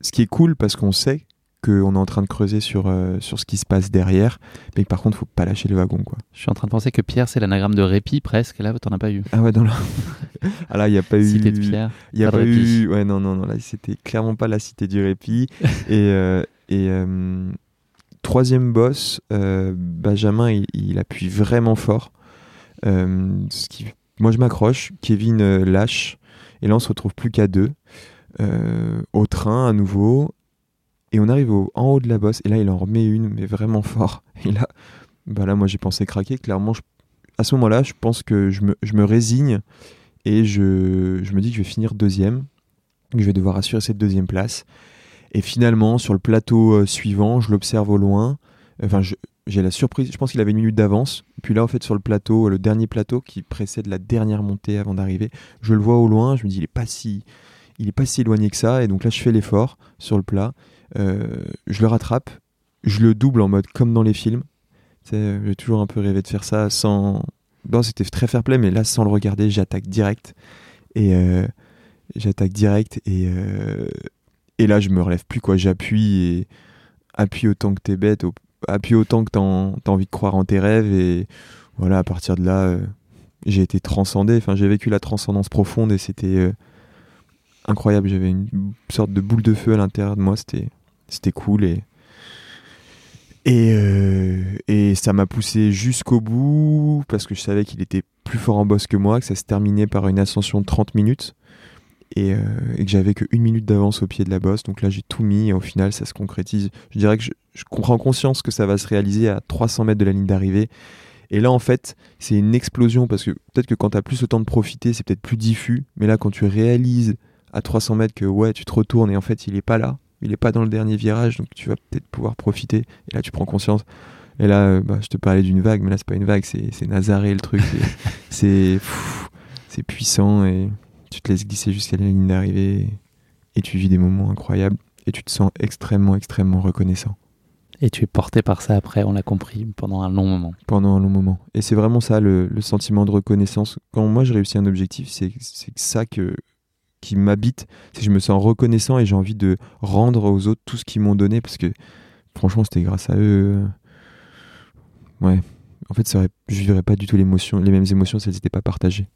ce qui est cool parce qu'on sait qu'on est en train de creuser sur, euh, sur ce qui se passe derrière. Mais par contre, faut pas lâcher le wagon. Quoi. Je suis en train de penser que Pierre, c'est l'anagramme de répit presque. Là, t'en as pas eu. Ah ouais, dans la... ah là, il n'y a pas eu. Cité de Pierre. Il y a Pas eu. Ouais, non, non, non. Là, c'était clairement pas la cité du répit. et euh, et euh, troisième boss, Benjamin, il, il appuie vraiment fort. Ce qui... Moi, je m'accroche. Kevin lâche. Et là, on se retrouve plus qu'à deux. au train, à nouveau. Et on arrive en haut de la bosse. Et là, il en remet une, mais vraiment fort. Et là, bah là moi, j'ai pensé craquer. Clairement, à ce moment-là, je pense que je me, résigne et je, me dis que je vais finir deuxième, que je vais devoir assurer cette deuxième place. Et finalement, sur le plateau euh, suivant, je l'observe au loin. Enfin, j'ai la surprise, je pense qu'il avait une minute d'avance. Puis là, en fait, sur le plateau, le dernier plateau qui précède la dernière montée avant d'arriver, je le vois au loin. Je me dis, il est pas si, pas si éloigné que ça. Et donc là, je fais l'effort sur le plat. Euh, je le rattrape, je le double en mode comme dans les films. Euh, J'ai toujours un peu rêvé de faire ça sans. Bon, c'était très fair play, mais là, sans le regarder, j'attaque direct. Et euh, j'attaque direct. Et, et là, je me relève plus, quoi. J'appuie et appuie autant que t'es bête, appuie autant que t'as envie de croire en tes rêves. Et voilà, à partir de là, j'ai été transcendé. Enfin, j'ai vécu la transcendance profonde et c'était incroyable. J'avais une sorte de boule de feu à l'intérieur de moi. C'était c'était cool et et, euh, et ça m'a poussé jusqu'au bout parce que je savais qu'il était plus fort en boss que moi, que ça se terminait par une ascension de 30 minutes et, euh, et que j'avais que une minute d'avance au pied de la bosse. Donc là, j'ai tout mis et au final, ça se concrétise. Je dirais que je, je comprends conscience que ça va se réaliser à 300 mètres de la ligne d'arrivée. Et là, en fait, c'est une explosion parce que peut-être que quand tu as plus le temps de profiter, c'est peut-être plus diffus. Mais là, quand tu réalises à 300 mètres que ouais, tu te retournes et en fait, il est pas là, il est pas dans le dernier virage, donc tu vas peut-être pouvoir profiter. Et là, tu prends conscience. Et là, euh, bah, je te parlais d'une vague, mais là, c'est pas une vague, c'est Nazaré le truc. c'est- C'est puissant et tu te laisses glisser jusqu'à la ligne d'arrivée et tu vis des moments incroyables et tu te sens extrêmement, extrêmement reconnaissant Et tu es porté par ça après, on l'a compris, pendant un long moment. pendant un long moment. Et c'est vraiment ça le, le sentiment de reconnaissance. Quand moi je réussis un objectif, c'est ça que, qui m'habite, c'est que je me sens reconnaissant et j'ai envie de rendre aux autres tout ce qu'ils m'ont donné parce que franchement c'était grâce à eux. Ouais. En fait, ça aurait- je vivrais pas du tout l'émotion, les mêmes émotions si elles n'étaient pas partagées.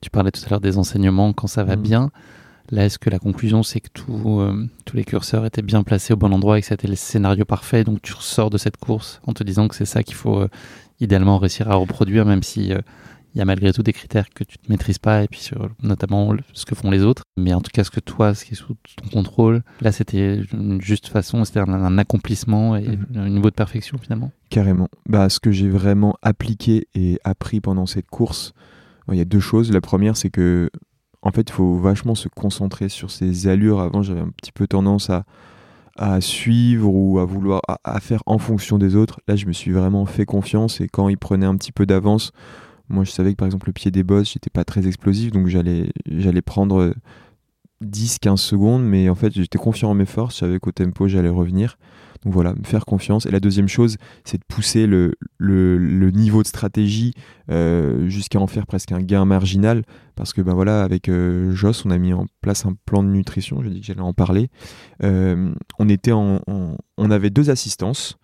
Tu parlais tout à l'heure des enseignements quand ça va Mhm. bien. Là, est-ce que la conclusion, c'est que tout, euh, tous les curseurs étaient bien placés au bon endroit et que c'était le scénario parfait Donc tu ressors de cette course en te disant que c'est ça qu'il faut euh, idéalement réussir à reproduire, même si euh, il y a malgré tout des critères que tu ne maîtrises pas, et puis sur notamment ce que font les autres. Mais en tout cas, ce que toi, ce qui est sous ton contrôle, là, c'était une juste façon, c'était un, un accomplissement et Mhm. un niveau de perfection finalement. Carrément. Bah, ce que j'ai vraiment appliqué et appris pendant cette course, bon, il y a deux choses. La première, c'est que, en fait, il faut vachement se concentrer sur ses allures. Avant, j'avais un petit peu tendance à, à suivre ou à vouloir à, à faire en fonction des autres. Là, je me suis vraiment fait confiance et quand ils prenaient un petit peu d'avance, moi, je savais que par exemple, le pied des boss, j'étais pas très explosif, donc j'allais prendre 10-15 secondes, mais en fait, j'étais confiant en mes forces. Je savais qu'au tempo, j'allais revenir. Donc voilà, me faire confiance. Et la deuxième chose, c'est de pousser le, le, niveau de stratégie euh, jusqu'à en faire presque un gain marginal. Parce que ben voilà, avec euh, Joss, on a mis en place un plan de nutrition. Je dis que j'allais en parler. Euh, on était en- on avait deux assistances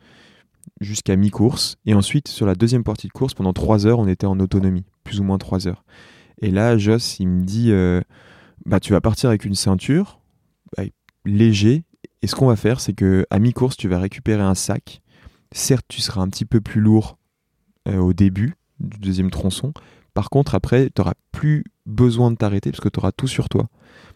jusqu'à mi-course. Et ensuite, sur la deuxième partie de course, pendant trois heures, on était en autonomie, plus ou moins trois heures. Et là, Joss, il me dit, euh, bah tu vas partir avec une ceinture, bah, léger. Et ce qu'on va faire, c'est que à mi-course, tu vas récupérer un sac. Certes, tu seras un petit peu plus lourd euh, au début du deuxième tronçon. Par contre, après, tu n'auras plus besoin de t'arrêter parce que tu auras tout sur toi.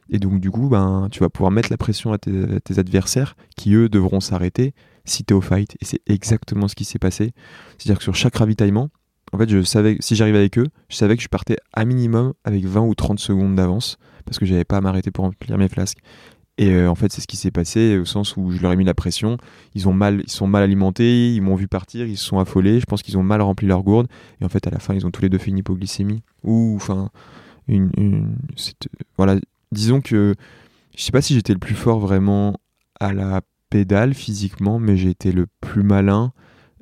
Et donc, du coup, ben, tu vas pouvoir mettre la pression à tes adversaires qui, eux, devront s'arrêter si tu es au fight. Et c'est exactement ce qui s'est passé. C'est-à-dire que sur chaque ravitaillement, en fait, je savais, si j'arrivais avec eux, je savais que je partais à minimum avec 20 ou 30 secondes d'avance parce que j'avais pas à m'arrêter pour remplir mes flasques. Et euh, en fait, c'est ce qui s'est passé au sens où je leur ai mis la pression. Ils ont mal, ils sont mal alimentés, ils m'ont vu partir, ils se sont affolés. Je pense qu'ils ont mal rempli leur gourde. Et en fait, à la fin, ils ont tous les deux fait une hypoglycémie. Ou, enfin, une, une- c'est- voilà. Disons que je sais pas si j'étais le plus fort vraiment à la pédale physiquement, mais j'ai été le plus malin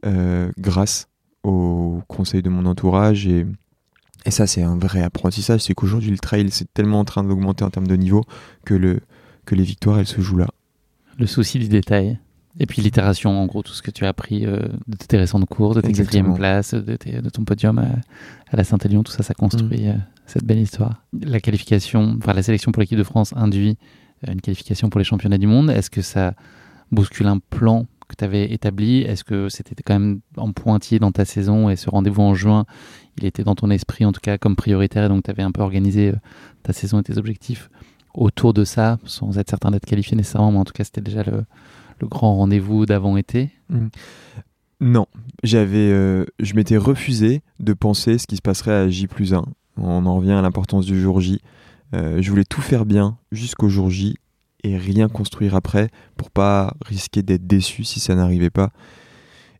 euh, grâce au conseil de mon entourage et, et ça c'est un vrai apprentissage, c'est qu'aujourd'hui le trail c'est tellement en train d'augmenter en termes de niveau que, le, que les victoires elles se jouent là. Le souci du détail. Et puis l'itération, en gros, tout ce que tu as appris euh, de tes récentes courses, de tes quatrième places, de, de, ton podium à, à la Saint-Élion, tout ça, ça construit mm. euh, cette belle histoire. La qualification, enfin la sélection pour l'équipe de France induit une qualification pour les championnats du monde. Est-ce que ça bouscule un plan que tu avais établi Est-ce que c'était quand même en pointillé dans ta saison et ce rendez-vous en juin, il était dans ton esprit en tout cas comme prioritaire et donc tu avais un peu organisé ta saison et tes objectifs autour de ça, sans être certain d'être qualifié nécessairement, mais en tout cas c'était déjà le le grand rendez-vous d'avant-été mmh. Non, j'avais, euh, je m'étais refusé de penser ce qui se passerait à J plus 1. On en revient à l'importance du jour J. Euh, je voulais tout faire bien jusqu'au jour J et rien construire après pour pas risquer d'être déçu si ça n'arrivait pas.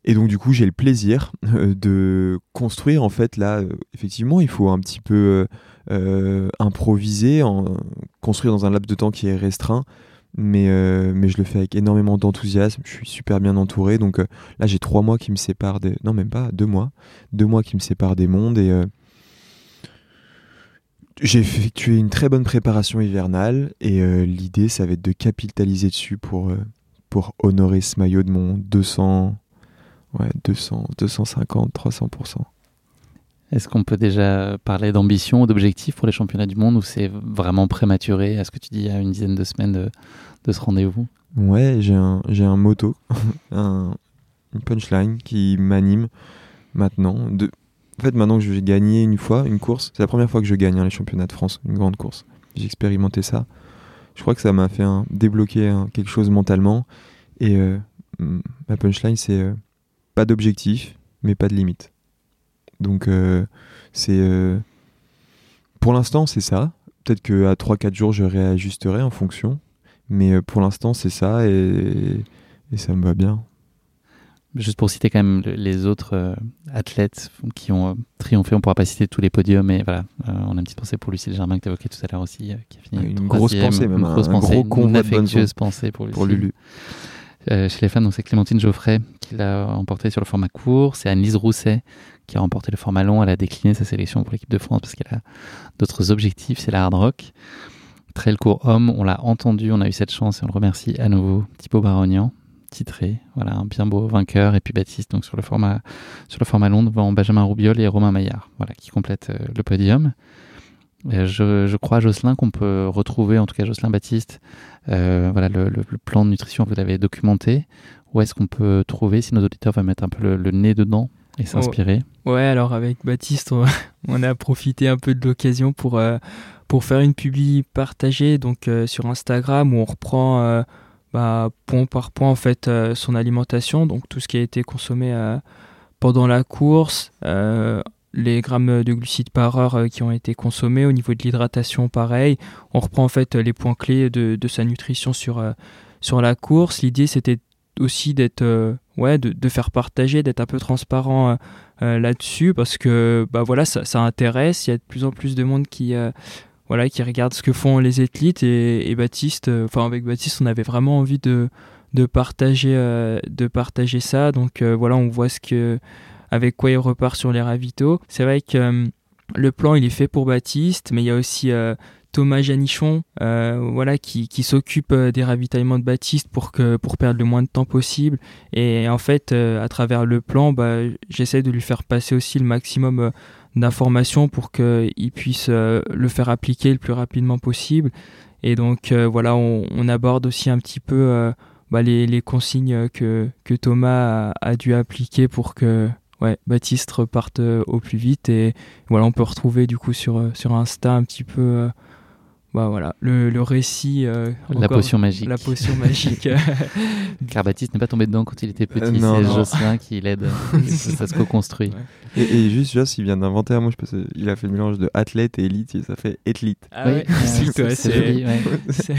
Et donc du coup, j'ai le plaisir euh, de construire en fait là. effectivement, il faut un petit peu improviser, en, construire dans un laps de temps qui est restreint mais, euh, mais je le fais avec énormément d'enthousiasme. Je suis super bien entouré. Donc euh, là, j'ai trois mois qui me séparent des. Non, même pas, deux mois. Deux mois qui me séparent des mondes. Et euh, j'ai effectué une très bonne préparation hivernale. Et l'idée, ça va être de capitaliser dessus pour, pour honorer ce maillot de mon 200. Ouais, 200, 250, 300%. Est-ce qu'on peut déjà parler d'ambition ou d'objectif pour les championnats du monde ou c'est vraiment prématuré Est-ce que tu dis à une dizaine de semaines de, ce rendez-vous? Ouais, j'ai un, j'ai un moto, un, une punchline qui m'anime maintenant. De... En fait, maintenant que j'ai gagné une fois une course, c'est la première fois que je gagne hein, les championnats de France, une grande course. J'ai expérimenté ça. Je crois que ça m'a fait débloquer quelque chose mentalement. Et euh, ma punchline, c'est euh, pas d'objectif, mais pas de limite. Donc euh, c'est euh, pour l'instant c'est ça. Peut-être qu'à 3-4 jours je réajusterai en fonction. Mais pour l'instant c'est ça et, ça me va bien. Juste pour citer quand même les autres athlètes qui ont triomphé, on ne pourra pas citer tous les podiums, mais voilà, on a une petite pensée pour Lucille Germain que tu évoquais tout à l'heure aussi, qui a fini une grosse pensée, même, une grosse un pensée, gros une affectueuse pensée pour, pour Lulu. chez les fans, c'est Clémentine Geoffrey qui l'a emporté sur le format court, c'est Anne-Lise Rousset qui a remporté le format long. Elle a décliné sa sélection pour l'équipe de France parce qu'elle a d'autres objectifs, c'est la hard rock. Trail court homme, on l'a entendu, on a eu cette chance et on le remercie à nouveau. Thibaut Barognan, titré, voilà, un bien beau vainqueur. Et puis Baptiste, donc sur le format, sur le format long, devant Benjamin Roubiol et Romain Maillard, voilà, qui complètent euh, le podium. Je, je, crois, Jocelyn, qu'on peut retrouver, en tout cas Jocelyn Baptiste, euh, voilà, le, plan de nutrition, vous l'avez documenté. Où est-ce qu'on peut trouver, si nos auditeurs veulent mettre un peu le nez dedans, et s'inspirer? Ouais, alors avec Baptiste, on, a profité un peu de l'occasion pour, euh, pour faire une publi partagée donc, euh, sur Instagram où on reprend euh, bah, point par point en fait, son alimentation, donc tout ce qui a été consommé pendant la course, les grammes de glucides par heure qui ont été consommés, au niveau de l'hydratation pareil. On reprend en fait les points clés de, de sa nutrition sur, sur la course. L'idée c'était aussi d'être euh, ouais de, de, faire partager d'être un peu transparent euh, euh, là-dessus parce que bah voilà ça, ça, intéresse il y a de plus en plus de monde qui voilà qui regarde ce que font les athlètes et, Baptiste enfin avec Baptiste on avait vraiment envie de de partager ça donc voilà on voit avec quoi il repart sur les ravitaux c'est vrai que le plan il est fait pour Baptiste mais il y a aussi Thomas Janichon, euh, voilà, qui, s'occupe euh, des ravitaillements de Baptiste pour perdre le moins de temps possible. Et en fait, euh, à travers le plan, bah, j'essaie de lui faire passer aussi le maximum d'informations pour qu'il puisse le faire appliquer le plus rapidement possible. Et donc voilà, on, aborde aussi un petit peu bah, les, consignes que, que Thomas a, a, dû appliquer pour que ouais, Baptiste reparte au plus vite. Et voilà, on peut retrouver du coup sur, sur Insta un petit peu bah voilà, le, le récit. Euh, la potion magique. La potion magique. Car Baptiste n'est pas tombé dedans quand il était petit, euh, c'est Jocelyn qui l'aide, ça se co-construit. Et, et, juste, Joss, il vient d'inventer un mot, je pense, il a fait le mélange de athlète et élite, et ça fait athlète. Ah oui, c'est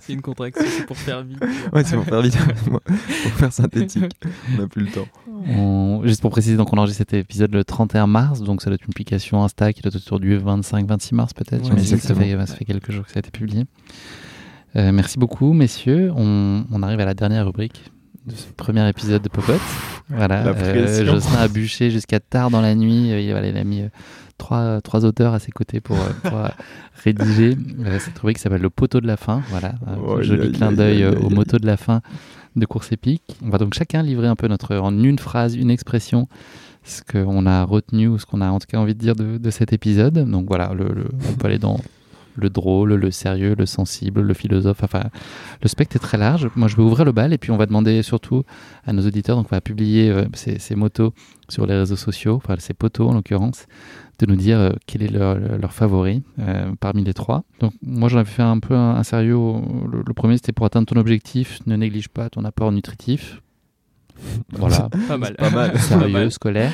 c'est une contraction, c'est pour faire vite. Ouais, c'est pour faire vite, pour faire synthétique. On n'a plus le temps. Juste pour préciser, donc on enregistre cet épisode le 31 mars, donc ça doit être une publication Insta qui doit être autour du 25-26 mars peut-être. Ouais, ça fait, ça fait quelques jours que ça a été publié. Euh, merci beaucoup, messieurs. On, arrive à la dernière rubrique de ce premier épisode de Popote. Voilà, euh. Jocelyn a bûché jusqu'à tard dans la nuit. Euh, Il, voilà, il a mis euh, trois, trois auteurs à ses côtés pour, pour, rédiger cette rubrique qui s'appelle Le poteau de la fin. Voilà, un joli clin d'œil au moto de la fin de course épique. On va donc chacun livrer un peu notre, en une phrase, une expression, ce qu'on a retenu ou ce qu'on a en tout cas envie de dire de, de cet épisode. Donc voilà, le, le- on peut aller dans le drôle, le sérieux, le sensible, le philosophe. Enfin, le spectre est très large. Moi, je vais ouvrir le bal et puis on va demander surtout à nos auditeurs, donc on va publier euh, ces, ces motos sur les réseaux sociaux, enfin ces poteaux en l'occurrence, de nous dire euh, quel est leur, leur favori euh, parmi les trois. Donc moi, j'en avais fait un peu un, un sérieux. Le, le premier, c'était pour atteindre ton objectif, ne néglige pas ton apport nutritif. Voilà, Pas mal. Pas mal. Pas sérieux, mal. scolaire.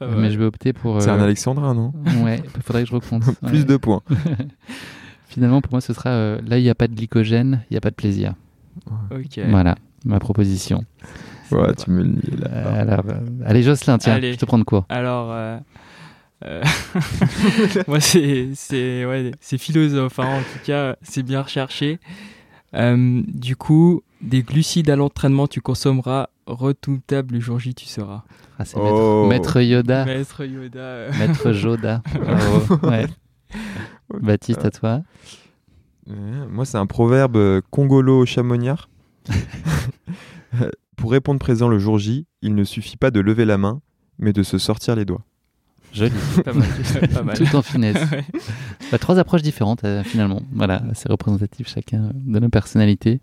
Mais je vais opter pour. C'est un euh, Alexandrin, non Ouais, il faudrait que je recompte. Plus Ouais. de points. Finalement, pour moi, ce sera euh, là, il n'y a pas de glycogène, il n'y a pas de plaisir. Ok. Voilà, ma proposition. Ouais, tu me le dis là. Euh, alors, euh, allez, Jocelyn, tiens, Allez. je te prends de cours. Alors, moi, c'est c'est ouais, c'est philosophe. hein. En tout cas, c'est bien recherché. Euh, du coup, des glucides à l'entraînement, tu consommeras. Redoutable le jour J, tu seras. Ah, c'est Oh. maître, maître Yoda, Maître Yoda. euh, maître Joda. Bravo. Ouais. Baptiste, à toi. Moi, c'est un proverbe euh, congolo-chamonniard. Pour répondre présent le jour J, il ne suffit pas de lever la main, mais de se sortir les doigts. Joli. pas mal. pas mal. Tout en finesse. Ouais. Bah, trois approches différentes, euh, finalement. Voilà, c'est représentatif chacun de nos personnalités.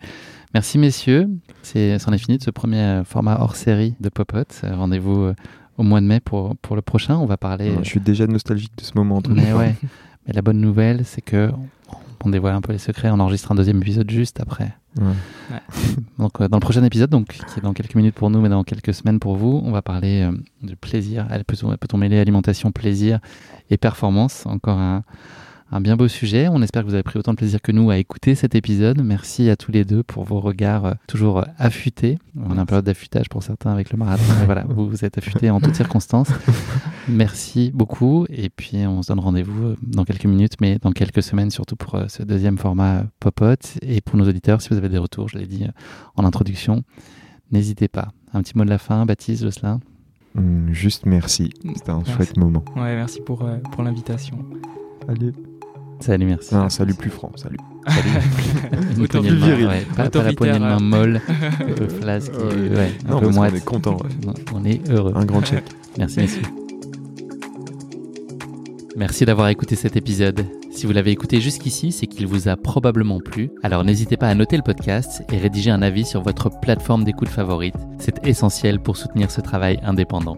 Merci, messieurs. C'est, c'en est fini de ce premier euh, format hors série de Popote. Euh, Rendez-vous euh, au mois de mai pour, pour le prochain. On va parler. Je suis déjà nostalgique de ce moment. Mais ouais. Mais la bonne nouvelle, c'est que on dévoile un peu les secrets. On enregistre un deuxième épisode juste après. Ouais. Donc, euh, dans le prochain épisode, donc, qui est dans quelques minutes pour nous, mais dans quelques semaines pour vous, on va parler euh, de plaisir. Elle peut-on peut-on mêler alimentation, plaisir et performance Encore un, un bien beau sujet. On espère que vous avez pris autant de plaisir que nous à écouter cet épisode. Merci à tous les deux pour vos regards euh, toujours euh, affûtés. On est en période d'affûtage pour certains avec le marathon. mais voilà, vous, vous êtes affûtés en toutes circonstances. Merci beaucoup. Et puis, on se donne rendez-vous euh, dans quelques minutes, mais dans quelques semaines, surtout pour ce deuxième format Popote. Et pour nos auditeurs, si vous avez des retours, je l'ai dit en introduction, n'hésitez pas. Un petit mot de la fin, Baptiste, Jocelyn? Hum, juste merci. C'était un Merci. chouette moment. Ouais, merci pour, euh, pour l'invitation. Allez. Salut, merci. Non, salut plus franc. Salut. Une Autant poignée de main, viril. ouais, pas, pas la poignée de main molle, euh, flasque, Ouais. euh, ouais, un Non, peu moite. est content, ouais. Non, On est heureux. Un grand check. Merci, messieurs. Merci d'avoir écouté cet épisode. Si vous l'avez écouté jusqu'ici, c'est qu'il vous a probablement plu. Alors n'hésitez pas à noter le podcast et rédiger un avis sur votre plateforme d'écoute favorite. C'est essentiel pour soutenir ce travail indépendant.